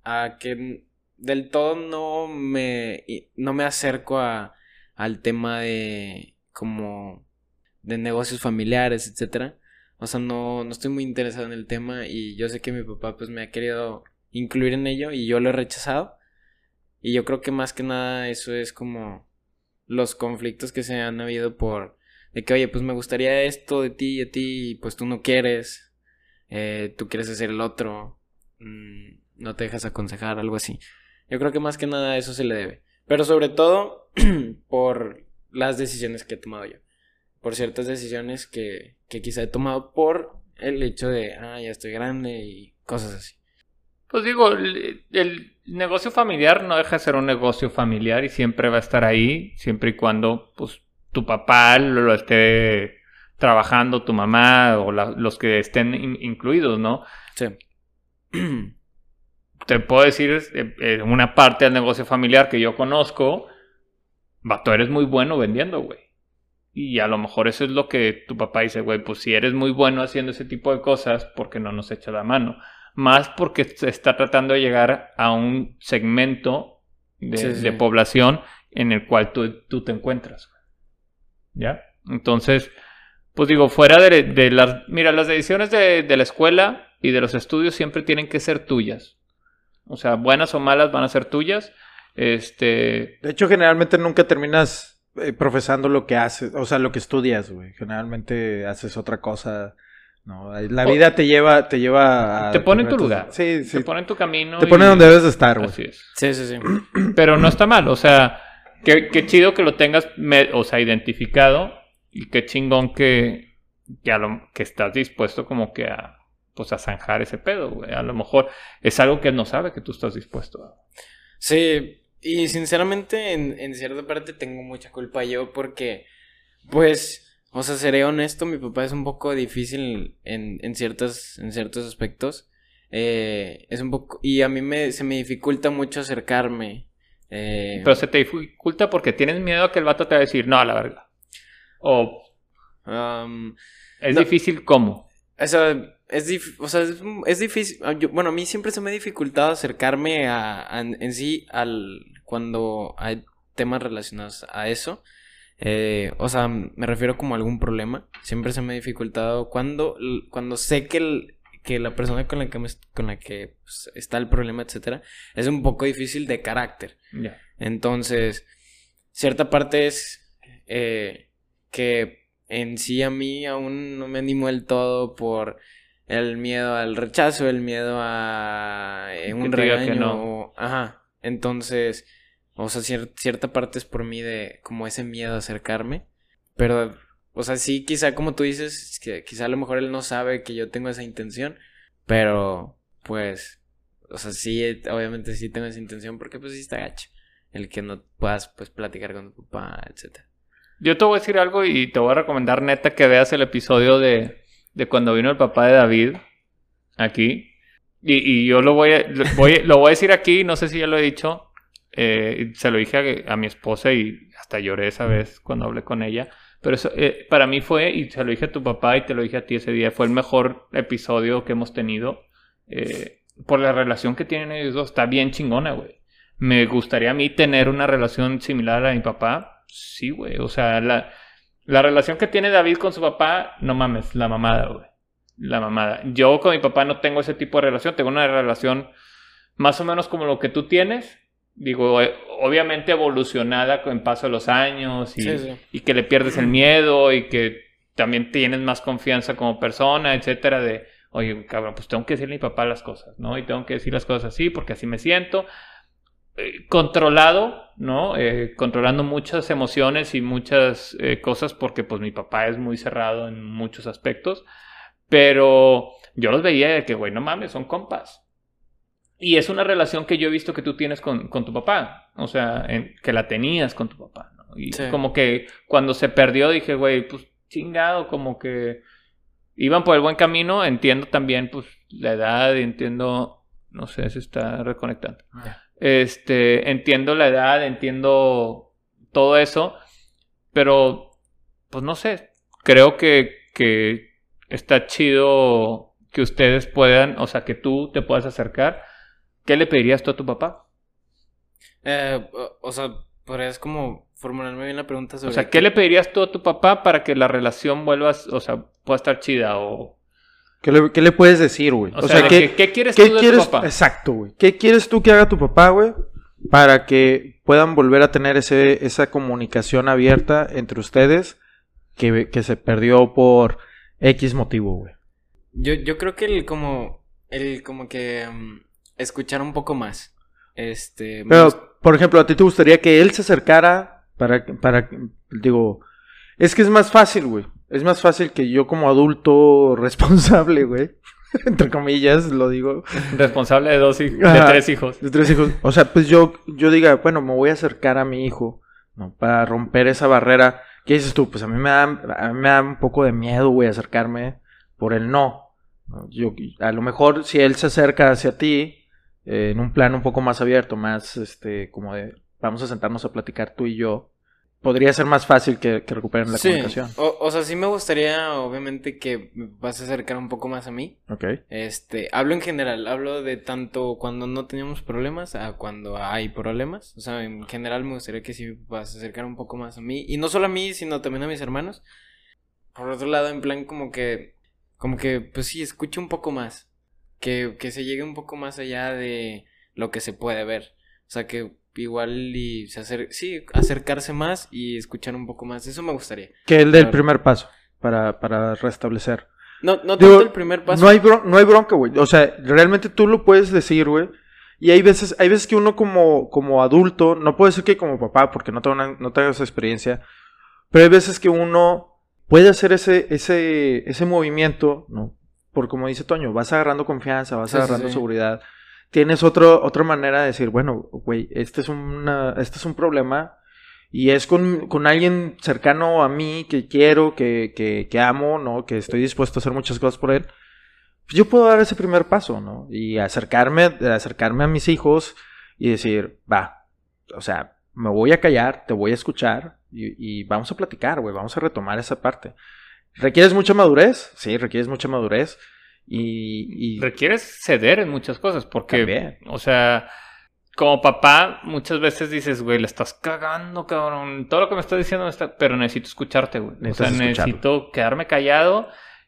a que del todo no me, no me acerco a, al tema de como de negocios familiares, etcétera. O sea, no, no estoy muy interesado en el tema y yo sé que mi papá pues me ha querido incluir en ello y yo lo he rechazado. Y yo creo que más que nada eso es como los conflictos que se han habido por de que, oye, pues me gustaría esto de ti y de ti pues tú no quieres, eh, tú quieres hacer el otro, mm, no te dejas aconsejar, algo así. Yo creo que más que nada a eso se le debe. Pero sobre todo por las decisiones que he tomado yo por ciertas decisiones que, que quizá he tomado por el hecho de, ah, ya estoy grande y cosas así. Pues digo, el, el negocio familiar no deja de ser un negocio familiar y siempre va a estar ahí, siempre y cuando pues tu papá lo, esté trabajando, tu mamá o la- los que estén in- incluidos, ¿no? Sí. Te puedo decir, eh, eh, una parte del negocio familiar que yo conozco, vato, eres muy bueno vendiendo, güey. Y a lo mejor eso es lo que tu papá dice, güey, pues si eres muy bueno haciendo ese tipo de cosas, ¿por qué no nos echa la mano? Más porque se está tratando de llegar a un segmento de, Sí, sí. de población en el cual tú, tú te encuentras. ¿Ya? Entonces, pues digo, fuera de, de las... Mira, las decisiones de, de la escuela y de los estudios siempre tienen que ser tuyas. O sea, buenas o malas van a ser tuyas. Este, De hecho, generalmente nunca terminas eh, profesando lo que haces, o sea, lo que estudias, güey. Generalmente haces otra cosa No, la vida te lleva, te lleva a Te pone en tu lugar. Sí, sí. Te pone en tu camino. Te y- pone donde debes de estar, güey. Así es. Sí, sí, sí. Pero no está mal, o sea, qué, chido que lo tengas, o sea, identificado y qué chingón que, que, a lo- que estás dispuesto como que a, pues a zanjar ese pedo. A lo mejor es algo que no sabe que tú estás dispuesto a. Sí, y sinceramente en, en cierta parte tengo mucha culpa yo porque, pues, o sea, seré honesto, mi papá es un poco difícil en, en, ciertos, en ciertos aspectos. Eh, es un poco, y a mí me, se me dificulta mucho acercarme. Eh, Pero se te dificulta porque tienes miedo a que el vato te va a decir, no, a la verga. O um, es No. difícil cómo. O sea, es, dif- o sea, es, es difícil. ah, yo- bueno, a mí siempre se me ha dificultado acercarme a, a- en sí al cuando hay temas relacionados a eso. Eh, o sea, me refiero como a algún problema. Siempre se me ha dificultado cuando, cuando sé que, el- que la persona con la que, me, con la que pues, está el problema, etcétera, es un poco difícil de carácter. Entonces, cierta parte es eh, que en sí a mí aún no me animo del todo por el miedo al rechazo, el miedo a eh, un regaño. no. o- Ajá. Entonces, o sea, cier- cierta parte es por mí de como ese miedo a acercarme. Pero, o sea, sí, quizá como tú dices, que quizá a lo mejor él no sabe que yo tengo esa intención. Pero, pues, o sea, sí, obviamente sí tengo esa intención porque pues sí está gacho el que no puedas pues platicar con tu papá, etcétera. Yo te voy a decir algo y te voy a recomendar neta que veas el episodio de, de cuando vino el papá de David aquí. Y, y yo lo voy, a, lo voy a decir aquí, no sé si ya lo he dicho. eh, se lo dije a, a mi esposa y hasta lloré esa vez cuando hablé con ella. Pero eso eh, para mí fue, y se lo dije a tu papá y te lo dije a ti ese día, fue el mejor episodio que hemos tenido. eh, por la relación que tienen ellos dos. Está bien chingona, güey. Me gustaría a mí tener una relación similar a mi papá. Sí, güey. O sea, la, la relación que tiene David con su papá, no mames, la mamada, güey. La mamada. Yo con mi papá no tengo ese tipo de relación. Tengo una relación más o menos como lo que tú tienes. Digo, eh, obviamente evolucionada con paso de los años y, Sí, sí. y que le pierdes el miedo y que también tienes más confianza como persona, etcétera, de, oye, cabrón, pues tengo que decirle a mi papá las cosas, ¿no? Y tengo que decir las cosas así porque así me siento. Eh, controlado, ¿no? Eh, controlando muchas emociones y muchas eh, cosas porque pues mi papá es muy cerrado en muchos aspectos, pero yo los veía de que, güey, no mames, son compas. Y es una relación que yo he visto que tú tienes con, con tu papá, o sea, en- que la tenías con tu papá, ¿no? Y Sí. como que cuando se perdió dije, güey, pues chingado, como que iban por el buen camino, entiendo también, pues, la edad, entiendo, no sé, se está reconectando. Este, entiendo la edad, entiendo todo eso, pero, pues no sé, creo que, que está chido que ustedes puedan, o sea, que tú te puedas acercar. ¿Qué le pedirías tú a tu papá? Eh, o, sea, podrías como formularme bien la pregunta sobre O sea, ¿qué le pedirías tú a tu papá para que la relación vuelva, a- o sea, pueda estar chida? O, ¿Qué le, qué le puedes decir, güey? o, sea, de ¿qué, que- ¿qué quieres qué tú de quieres? tu papá? Exacto, güey. ¿Qué quieres tú que haga tu papá, güey? Para que puedan volver a tener ese, esa comunicación abierta entre ustedes que, que se perdió por X motivo, güey. Yo, yo creo que el como, el como que mm, escuchar un poco más. Este, gust- Pero, por ejemplo, a ti te gustaría que él se acercara para, para, digo, es que es más fácil, güey. Es más fácil que yo como adulto responsable, güey. Entre comillas, lo digo. Responsable de dos hij- de tres hijos. De tres hijos. O sea, pues yo, yo diga, bueno, me voy a acercar a mi hijo, ¿no? Para romper esa barrera. ¿Qué dices tú? Pues a mí me da, a mí me da un poco de miedo, güey, acercarme por el no. ¿no? Yo, a lo mejor si él se acerca hacia ti, eh, en un plan un poco más abierto, más, este, como de, vamos a sentarnos a platicar tú y yo, podría ser más fácil que, que recuperen la sí, comunicación. o, o sea, sí me gustaría, obviamente, que vas a acercar un poco más a mí. Ok. Este, hablo en general, hablo de tanto cuando no teníamos problemas a cuando hay problemas. O sea, en general me gustaría que sí vas a acercar un poco más a mí. Y no solo a mí, sino también a mis hermanos. Por otro lado, en plan como que, como que, pues sí, escuche un poco más. Que, que se llegue un poco más allá de lo que se puede ver. O sea, que igual y se acer sí, acercarse más y escuchar un poco más. Eso me gustaría. Que el Claro. primer paso para, para restablecer. No, no Digo, el primer paso. No hay, no hay bronca, güey. O sea, realmente tú lo puedes decir, güey. Y hay veces, hay veces que uno como, como adulto, no puede ser que como papá, porque no tengo, no tengo esa experiencia, pero hay veces que uno puede hacer ese, ese, ese movimiento, ¿no? Por como dice Toño, vas agarrando confianza, vas Sí, sí, agarrando sí. seguridad. Tienes otro, otra manera de decir, bueno, güey, este es una, este es un problema y es con, con alguien cercano a mí que quiero, que, que, que amo, ¿no? Que estoy dispuesto a hacer muchas cosas por él. Pues yo puedo dar ese primer paso, ¿no? Y acercarme, acercarme a mis hijos y decir, va, o sea, me voy a callar, te voy a escuchar y, y vamos a platicar, güey, vamos a retomar esa parte. ¿Requieres mucha madurez? Sí, requieres mucha madurez. Y, y Requieres ceder en muchas cosas porque, También. o sea, como papá muchas veces dices, güey, le estás cagando, cabrón. Todo lo que me estás diciendo me está... Pero necesito escucharte, güey. O sea, escucharlo. necesito quedarme callado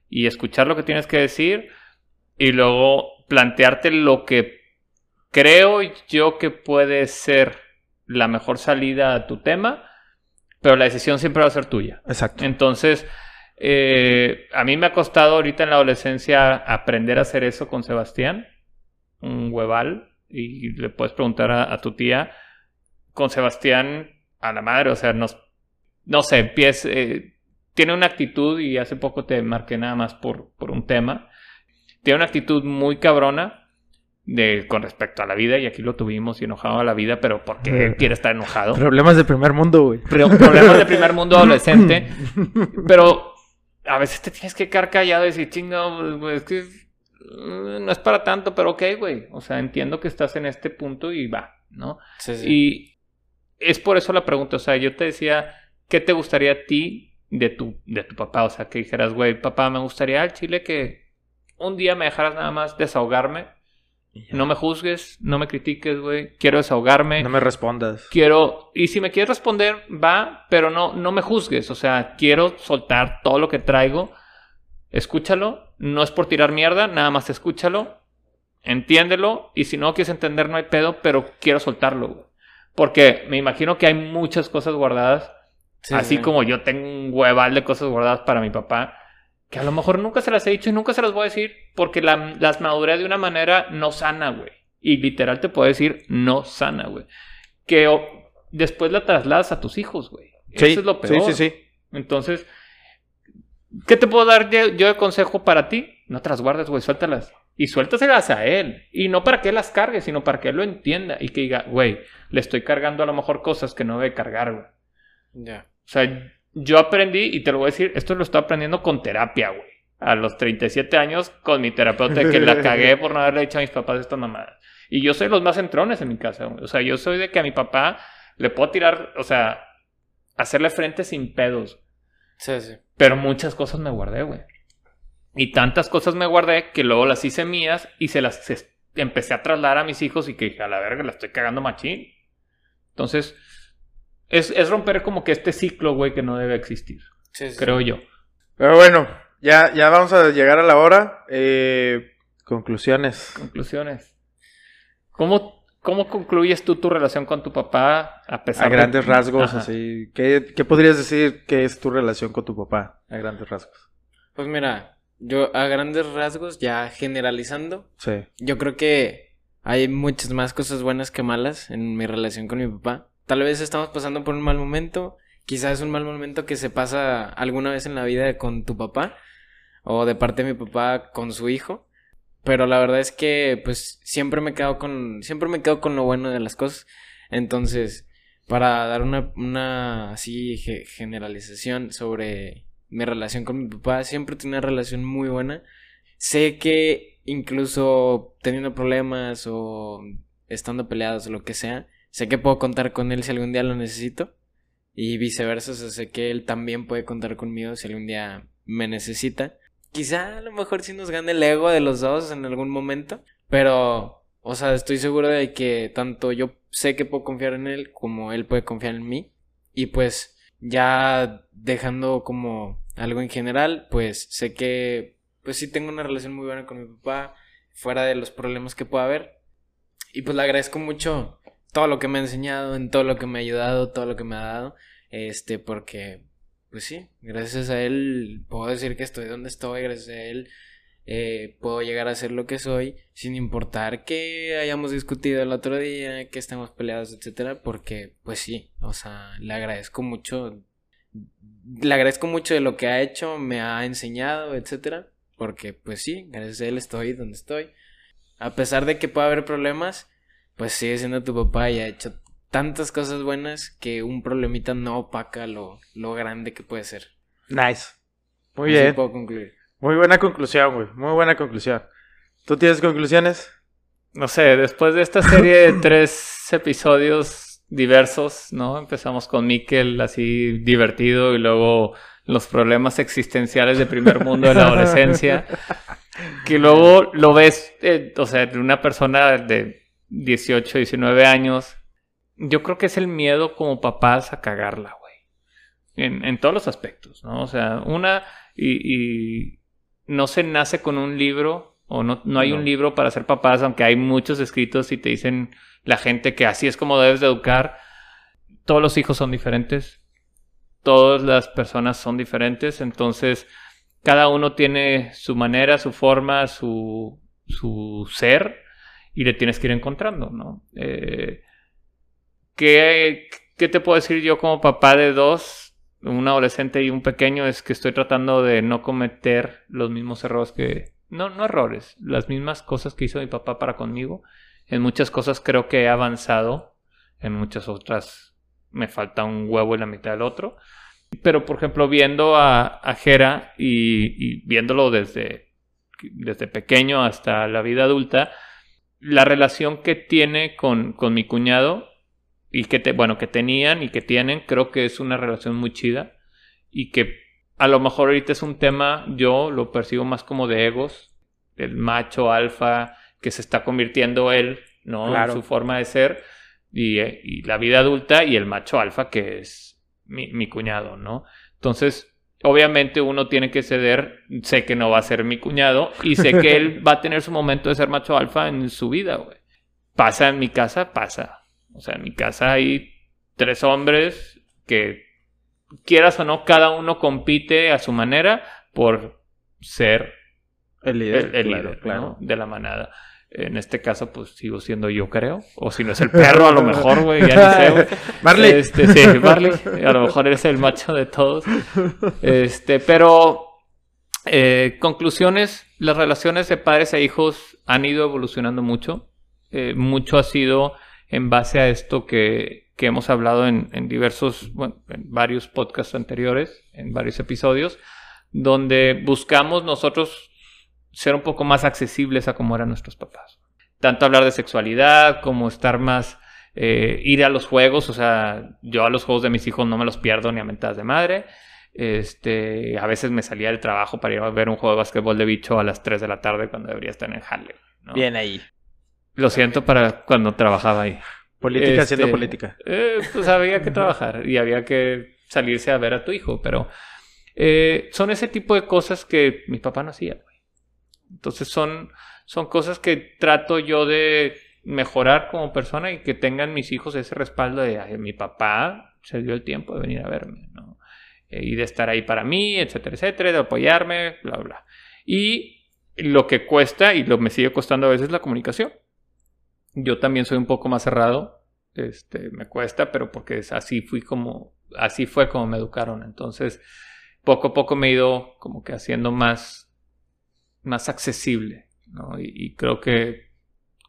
y escuchar lo que tienes que decir y luego plantearte lo que creo yo que puede ser la mejor salida a tu tema, pero la decisión siempre va a ser tuya. exacto. Entonces, eh, a mí me ha costado ahorita en la adolescencia aprender a hacer eso con Sebastián, un hueval, y le puedes preguntar a, a tu tía, con Sebastián a la madre, o sea, nos, no sé, empieza, eh, tiene una actitud, y hace poco te marqué nada más por, por un tema, tiene una actitud muy cabrona. De, con respecto a la vida, y aquí lo tuvimos y enojado a la vida, pero porque él quiere estar enojado Problemas del primer mundo, güey. pro- problemas de primer mundo adolescente. Pero a veces te tienes que quedar callado y decir, chingo, güey, es que eh, no es para tanto, pero ok, güey. O sea, entiendo que estás en este punto y va, ¿no? Sí, sí. Y es por eso la pregunta. O sea, yo te decía, ¿qué te gustaría a ti de tu, de tu papá? O sea, que dijeras, güey, papá, me gustaría al chile que un día me dejaras nada más desahogarme. No me juzgues, no me critiques, güey. Quiero desahogarme. No me respondas. quiero, y si me quieres responder, va, pero no, no me juzgues, o sea, quiero soltar todo lo que traigo, escúchalo, no es por tirar mierda, nada más escúchalo, entiéndelo, y si no quieres entender, no hay pedo, pero quiero soltarlo, güey. Porque me imagino que hay muchas cosas guardadas, Sí, así sí. como yo tengo un hueval de cosas guardadas para mi papá, que a lo mejor nunca se las he dicho y nunca se las voy a decir, porque la- las maduré de una manera no sana, güey. Y literal te puedo decir no sana, güey. Que o- después la trasladas a tus hijos, güey. Sí, Eso es lo peor. sí, sí, sí. Entonces, ¿qué te puedo dar yo, yo de consejo para ti? No te las guardes, güey, suéltalas. Y suéltaselas a él. Y no para que él las cargue, sino para que él lo entienda y que diga, güey, le estoy cargando a lo mejor cosas que no debe cargar, güey. Ya. O sea, yo aprendí, y te lo voy a decir, esto lo estoy aprendiendo con terapia, güey. A los 37 años, con mi terapeuta, que la cagué por no haberle dicho a mis papás estas mamadas. Y yo soy los más entrones en mi casa, güey. O sea, yo soy de que a mi papá le puedo tirar, o sea, hacerle frente sin pedos. Sí, sí. Pero muchas cosas me guardé, güey. Y tantas cosas me guardé que luego las hice mías y se las se- empecé a trasladar a mis hijos y que dije, a la verga, la estoy cagando machín. Entonces, es, es romper como que este ciclo, güey, que no debe existir, Sí, sí. creo yo. Pero bueno, ya, ya vamos a llegar a la hora. Eh, conclusiones. Conclusiones. ¿Cómo, ¿Cómo concluyes tú tu relación con tu papá a pesar A de- grandes rasgos, Ajá. así. ¿Qué, qué podrías decir que es tu relación con tu papá? A grandes rasgos. Pues mira, yo a grandes rasgos, ya generalizando, Sí. yo creo que hay muchas más cosas buenas que malas en mi relación con mi papá. Tal vez estamos pasando por un mal momento, quizás es un mal momento que se pasa alguna vez en la vida con tu papá o de parte de mi papá con su hijo, pero la verdad es que pues siempre me quedo con siempre me quedo con lo bueno de las cosas. Entonces, para dar una una así ge- generalización sobre mi relación con mi papá, siempre tiene una relación muy buena. Sé que incluso teniendo problemas o estando peleados o lo que sea, sé que puedo contar con él si algún día lo necesito. Y viceversa, sé que él también puede contar conmigo si algún día me necesita. Quizá a lo mejor sí nos gane el ego de los dos en algún momento, pero, o sea, estoy seguro de que tanto yo sé que puedo confiar en él como él puede confiar en mí. Y pues ya dejando como algo en general, pues sé que pues sí tengo una relación muy buena con mi papá, fuera de los problemas que pueda haber. Y pues le agradezco mucho todo lo que me ha enseñado, en todo lo que me ha ayudado, todo lo que me ha dado, este, porque pues sí, gracias a él puedo decir que estoy donde estoy, gracias a él eh, puedo llegar a ser lo que soy sin importar que hayamos discutido el otro día, que estemos peleados, etcétera, porque pues sí, o sea, le agradezco mucho, le agradezco mucho de lo que ha hecho, me ha enseñado, etcétera, porque pues sí, gracias a él estoy donde estoy. A pesar de que pueda haber problemas, pues sigue siendo tu papá y ha hecho tantas cosas buenas que un problemita no opaca lo, lo grande que puede ser. Nice. Muy Así bien. puedo concluir. Muy buena conclusión, güey. Muy buena conclusión. ¿Tú tienes conclusiones? No sé, después de esta serie de tres episodios diversos, ¿no? Empezamos con Mikkel así divertido y luego los problemas existenciales de primer mundo de la adolescencia. Que luego lo ves, eh, o sea, de una persona de 18, 19 años. Yo creo que es el miedo como papás a cagarla, güey. En, en todos los aspectos, ¿no? O sea, una, y, y no se nace con un libro, o no, no hay No. un libro para ser papás, aunque hay muchos escritos y te dicen la gente que así es como debes de educar. Todos los hijos son diferentes, todas las personas son diferentes, entonces cada uno tiene su manera, su forma, su, su ser, y le tienes que ir encontrando, ¿no? Eh, ¿qué, ¿Qué te puedo decir yo como papá de dos, un adolescente y un pequeño? Es que estoy tratando de no cometer los mismos errores que... No, no errores, las mismas cosas que hizo mi papá para conmigo. En muchas cosas creo que he avanzado, en muchas otras me falta un huevo en la mitad del otro. Pero, por ejemplo, viendo a, a Jera y, y viéndolo desde, desde pequeño hasta la vida adulta, la relación que tiene con, con mi cuñado y que, te, bueno, que tenían y que tienen, creo que es una relación muy chida y que a lo mejor ahorita es un tema, yo lo percibo más como de egos, el macho alfa que se está convirtiendo él, ¿no? Claro. En su forma de ser y, eh, y la vida adulta y el macho alfa que es mi, mi cuñado, ¿no? Entonces, obviamente uno tiene que ceder, sé que no va a ser mi cuñado y sé que él va a tener su momento de ser macho alfa en su vida, güey. Pasa en mi casa, pasa. O sea, en mi casa hay tres hombres que, quieras o no, cada uno compite a su manera por ser El el, líder. el claro, líder claro. ¿no? de la manada. En este caso, pues sigo siendo yo, creo. O si no es el perro, a lo mejor, güey, ya ni sé, güey. Marley. Este, sí, Marley. A lo mejor eres el macho de todos. Este, pero eh, conclusiones, las relaciones de padres e hijos han ido evolucionando mucho. Eh, mucho ha sido en base a esto que, que hemos hablado en, en diversos, bueno, en varios podcasts anteriores, en varios episodios, donde buscamos nosotros ser un poco más accesibles a como eran nuestros papás. Tanto hablar de sexualidad como estar más eh, ir a los juegos, o sea, yo a los juegos de mis hijos no me los pierdo ni a mentadas de madre. Este, a veces me salía del trabajo para ir a ver un juego de básquetbol de bicho a las 3 de la tarde cuando debería estar en el. Bien ahí. Lo siento para cuando trabajaba ahí. Política Este, haciendo política. Eh, pues había que trabajar y había que salirse a ver a tu hijo, pero eh, son ese tipo de cosas que mi papá no hacía. Entonces son, son cosas que trato yo de mejorar como persona y que tengan mis hijos ese respaldo de "Ay, mi papá se dio el tiempo de venir a verme. Eh, y de estar ahí para mí, etcétera, etcétera, de apoyarme, bla, bla. Y lo que cuesta, y lo me sigue costando a veces, la comunicación. Yo también soy un poco más cerrado, este, me cuesta, pero porque es así fui como, así fue como me educaron. Entonces, poco a poco me he ido como que haciendo más, más accesible, ¿no? Y, y creo que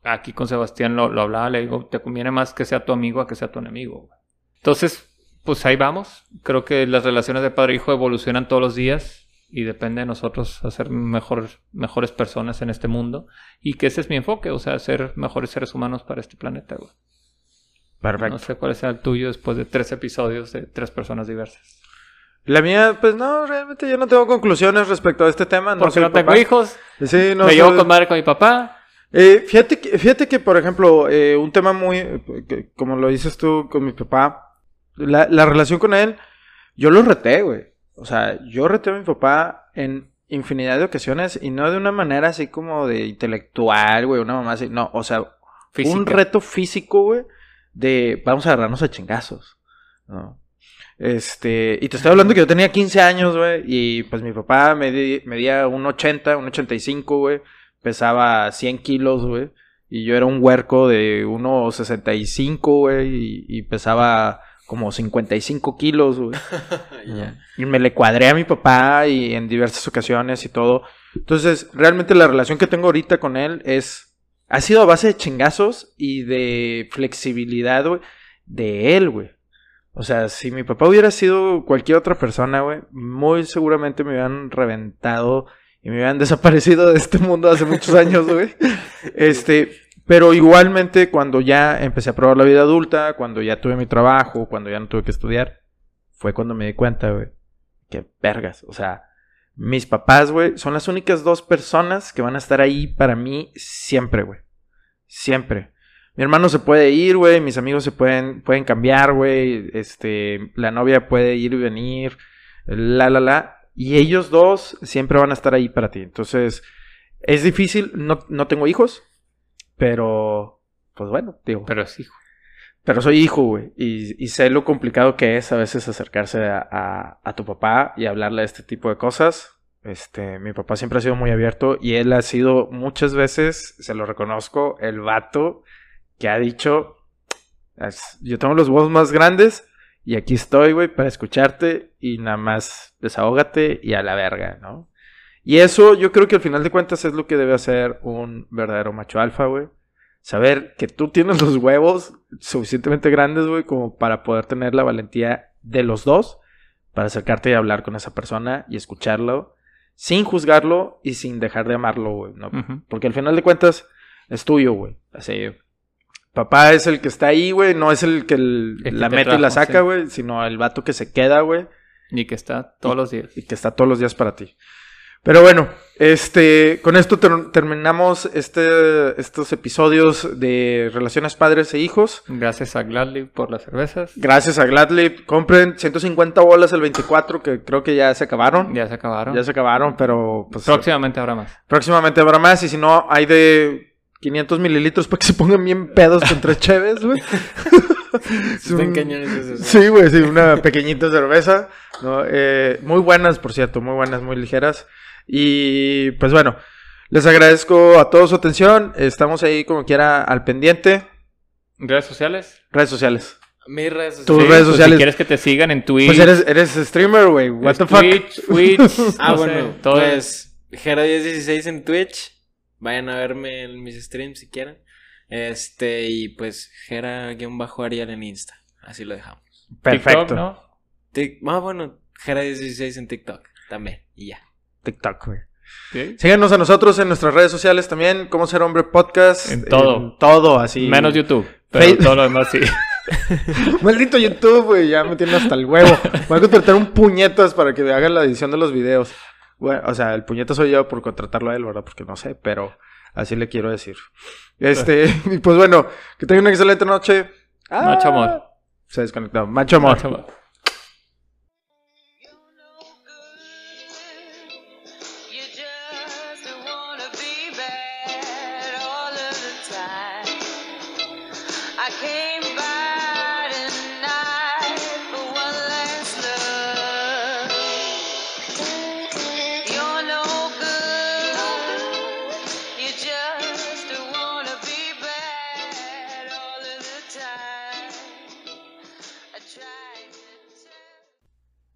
aquí con Sebastián lo, lo hablaba, le digo, te conviene más que sea tu amigo a que sea tu enemigo. güey. Entonces, pues ahí vamos. Creo que las relaciones de padre e hijo evolucionan todos los días y depende de nosotros hacer mejores, mejores personas en este mundo. Y que ese es mi enfoque, o sea, ser mejores seres humanos para este planeta, güey. Perfecto. No sé cuál sea el tuyo después de tres episodios de tres personas diversas. La mía, pues no, realmente yo no tengo conclusiones respecto a este tema. No Porque no tengo papá. hijos, Sí, no me soy- llevo con madre con mi papá. Eh, fíjate, que, fíjate que, por ejemplo, eh, un tema muy, eh, como lo dices tú con mi papá, la, la relación con él, yo lo reté, güey. O sea, yo reté a mi papá en infinidad de ocasiones y no de una manera así como de intelectual, güey, una mamá así, no, o sea, un reto físico, güey, de vamos a agarrarnos a chingazos, ¿no? Este, y te estoy hablando que yo tenía 15 años, güey, y pues mi papá medi- medía un 80, un 85, güey, pesaba 100 kilos, güey, y yo era un huerco de 1,65, güey, y, y pesaba como 55 kilos, güey. Y me le cuadré a mi papá y en diversas ocasiones y todo. Entonces, realmente la relación que tengo ahorita con él es. Ha sido a base de chingazos y de flexibilidad, güey, de él, güey. O sea, si mi papá hubiera sido cualquier otra persona, güey, muy seguramente me hubieran reventado y me hubieran desaparecido de este mundo hace muchos años, güey. Este, pero igualmente cuando ya empecé a probar la vida adulta, cuando ya tuve mi trabajo, cuando ya no tuve que estudiar, fue cuando me di cuenta, güey, que vergas, o sea, mis papás, güey, son las únicas dos personas que van a estar ahí para mí siempre, güey. Siempre. Mi hermano se puede ir, güey, mis amigos se pueden, pueden cambiar, güey, este, la novia puede ir y venir, la, la, la, y ellos dos siempre van a estar ahí para ti. Entonces, es difícil, no, no tengo hijos, pero, pues bueno, digo, Pero sí. pero soy hijo, güey. Y, y sé lo complicado que es a veces acercarse a, a- a tu papá y hablarle de este tipo de cosas. Este, mi papá siempre ha sido muy abierto y él ha sido muchas veces, se lo reconozco, el vato que ha dicho, "Es- yo tengo los huevos más grandes y aquí estoy, güey, para escucharte y nada más desahógate y a la verga, ¿no? Y eso yo creo que al final de cuentas es lo que debe hacer un verdadero macho alfa, güey. Saber que tú tienes los huevos suficientemente grandes, güey, como para poder tener la valentía de los dos para acercarte y hablar con esa persona y escucharlo sin juzgarlo y sin dejar de amarlo, güey, ¿no? Porque al final de cuentas es tuyo, güey. Así, papá es el que está ahí, güey, no es el que el- El que la te mete y la saca, sí. güey, sino el vato que se queda, güey Y que está todos los días. y que está todos los días para ti. Pero bueno, este, con esto ter- terminamos este, estos episodios de relaciones padres e hijos. Gracias a Gladly por las cervezas. Gracias a Gladly, compren 150 bolas el 24, que creo que ya se acabaron. Ya, Ya se acabaron. se acabaron, pero pues, Próximamente habrá más. próximamente habrá más. Y si no, hay de 500 mililitros para que se pongan bien pedos con tres cheves, güey. Están un- cañones esos. Sí, güey, sí, una pequeñita cerveza. ¿no? Eh, muy buenas, por cierto, muy buenas, muy ligeras. Y pues bueno, les agradezco a todos su atención. Estamos ahí como quiera al pendiente. ¿Redes sociales? Redes sociales. Mis redes Tus sociales. redes pues, sociales. Si quieres que te sigan en Twitch. Pues eres, eres streamer, güey. What es the fuck. Twitch, Twitch. Ah, no sé, bueno, todo. pues Jera1016 en Twitch. Vayan a verme en mis streams si quieren. Este, y pues Jera-Arial en Insta. Así lo dejamos. Perfecto. TikTok, ¿no? Tic- ah, bueno, Jera1016 en TikTok también. Y ya. TikTok, güey. Sí. Síganos a nosotros en nuestras redes sociales también. Cómo ser hombre podcast. En todo. En todo, así. Menos YouTube. Pero Fe- todo lo demás sí. Maldito YouTube, güey, ya me tiene hasta el huevo. Voy a contratar un puñetas para que me hagan la edición de los videos. Bueno, o sea, el puñetas soy yo por contratarlo a él, ¿verdad? Porque no sé, pero así le quiero decir. Este, y pues bueno, que tengan una excelente noche. Ah, Macho amor. Se desconectó. Macho amor. Macho amor.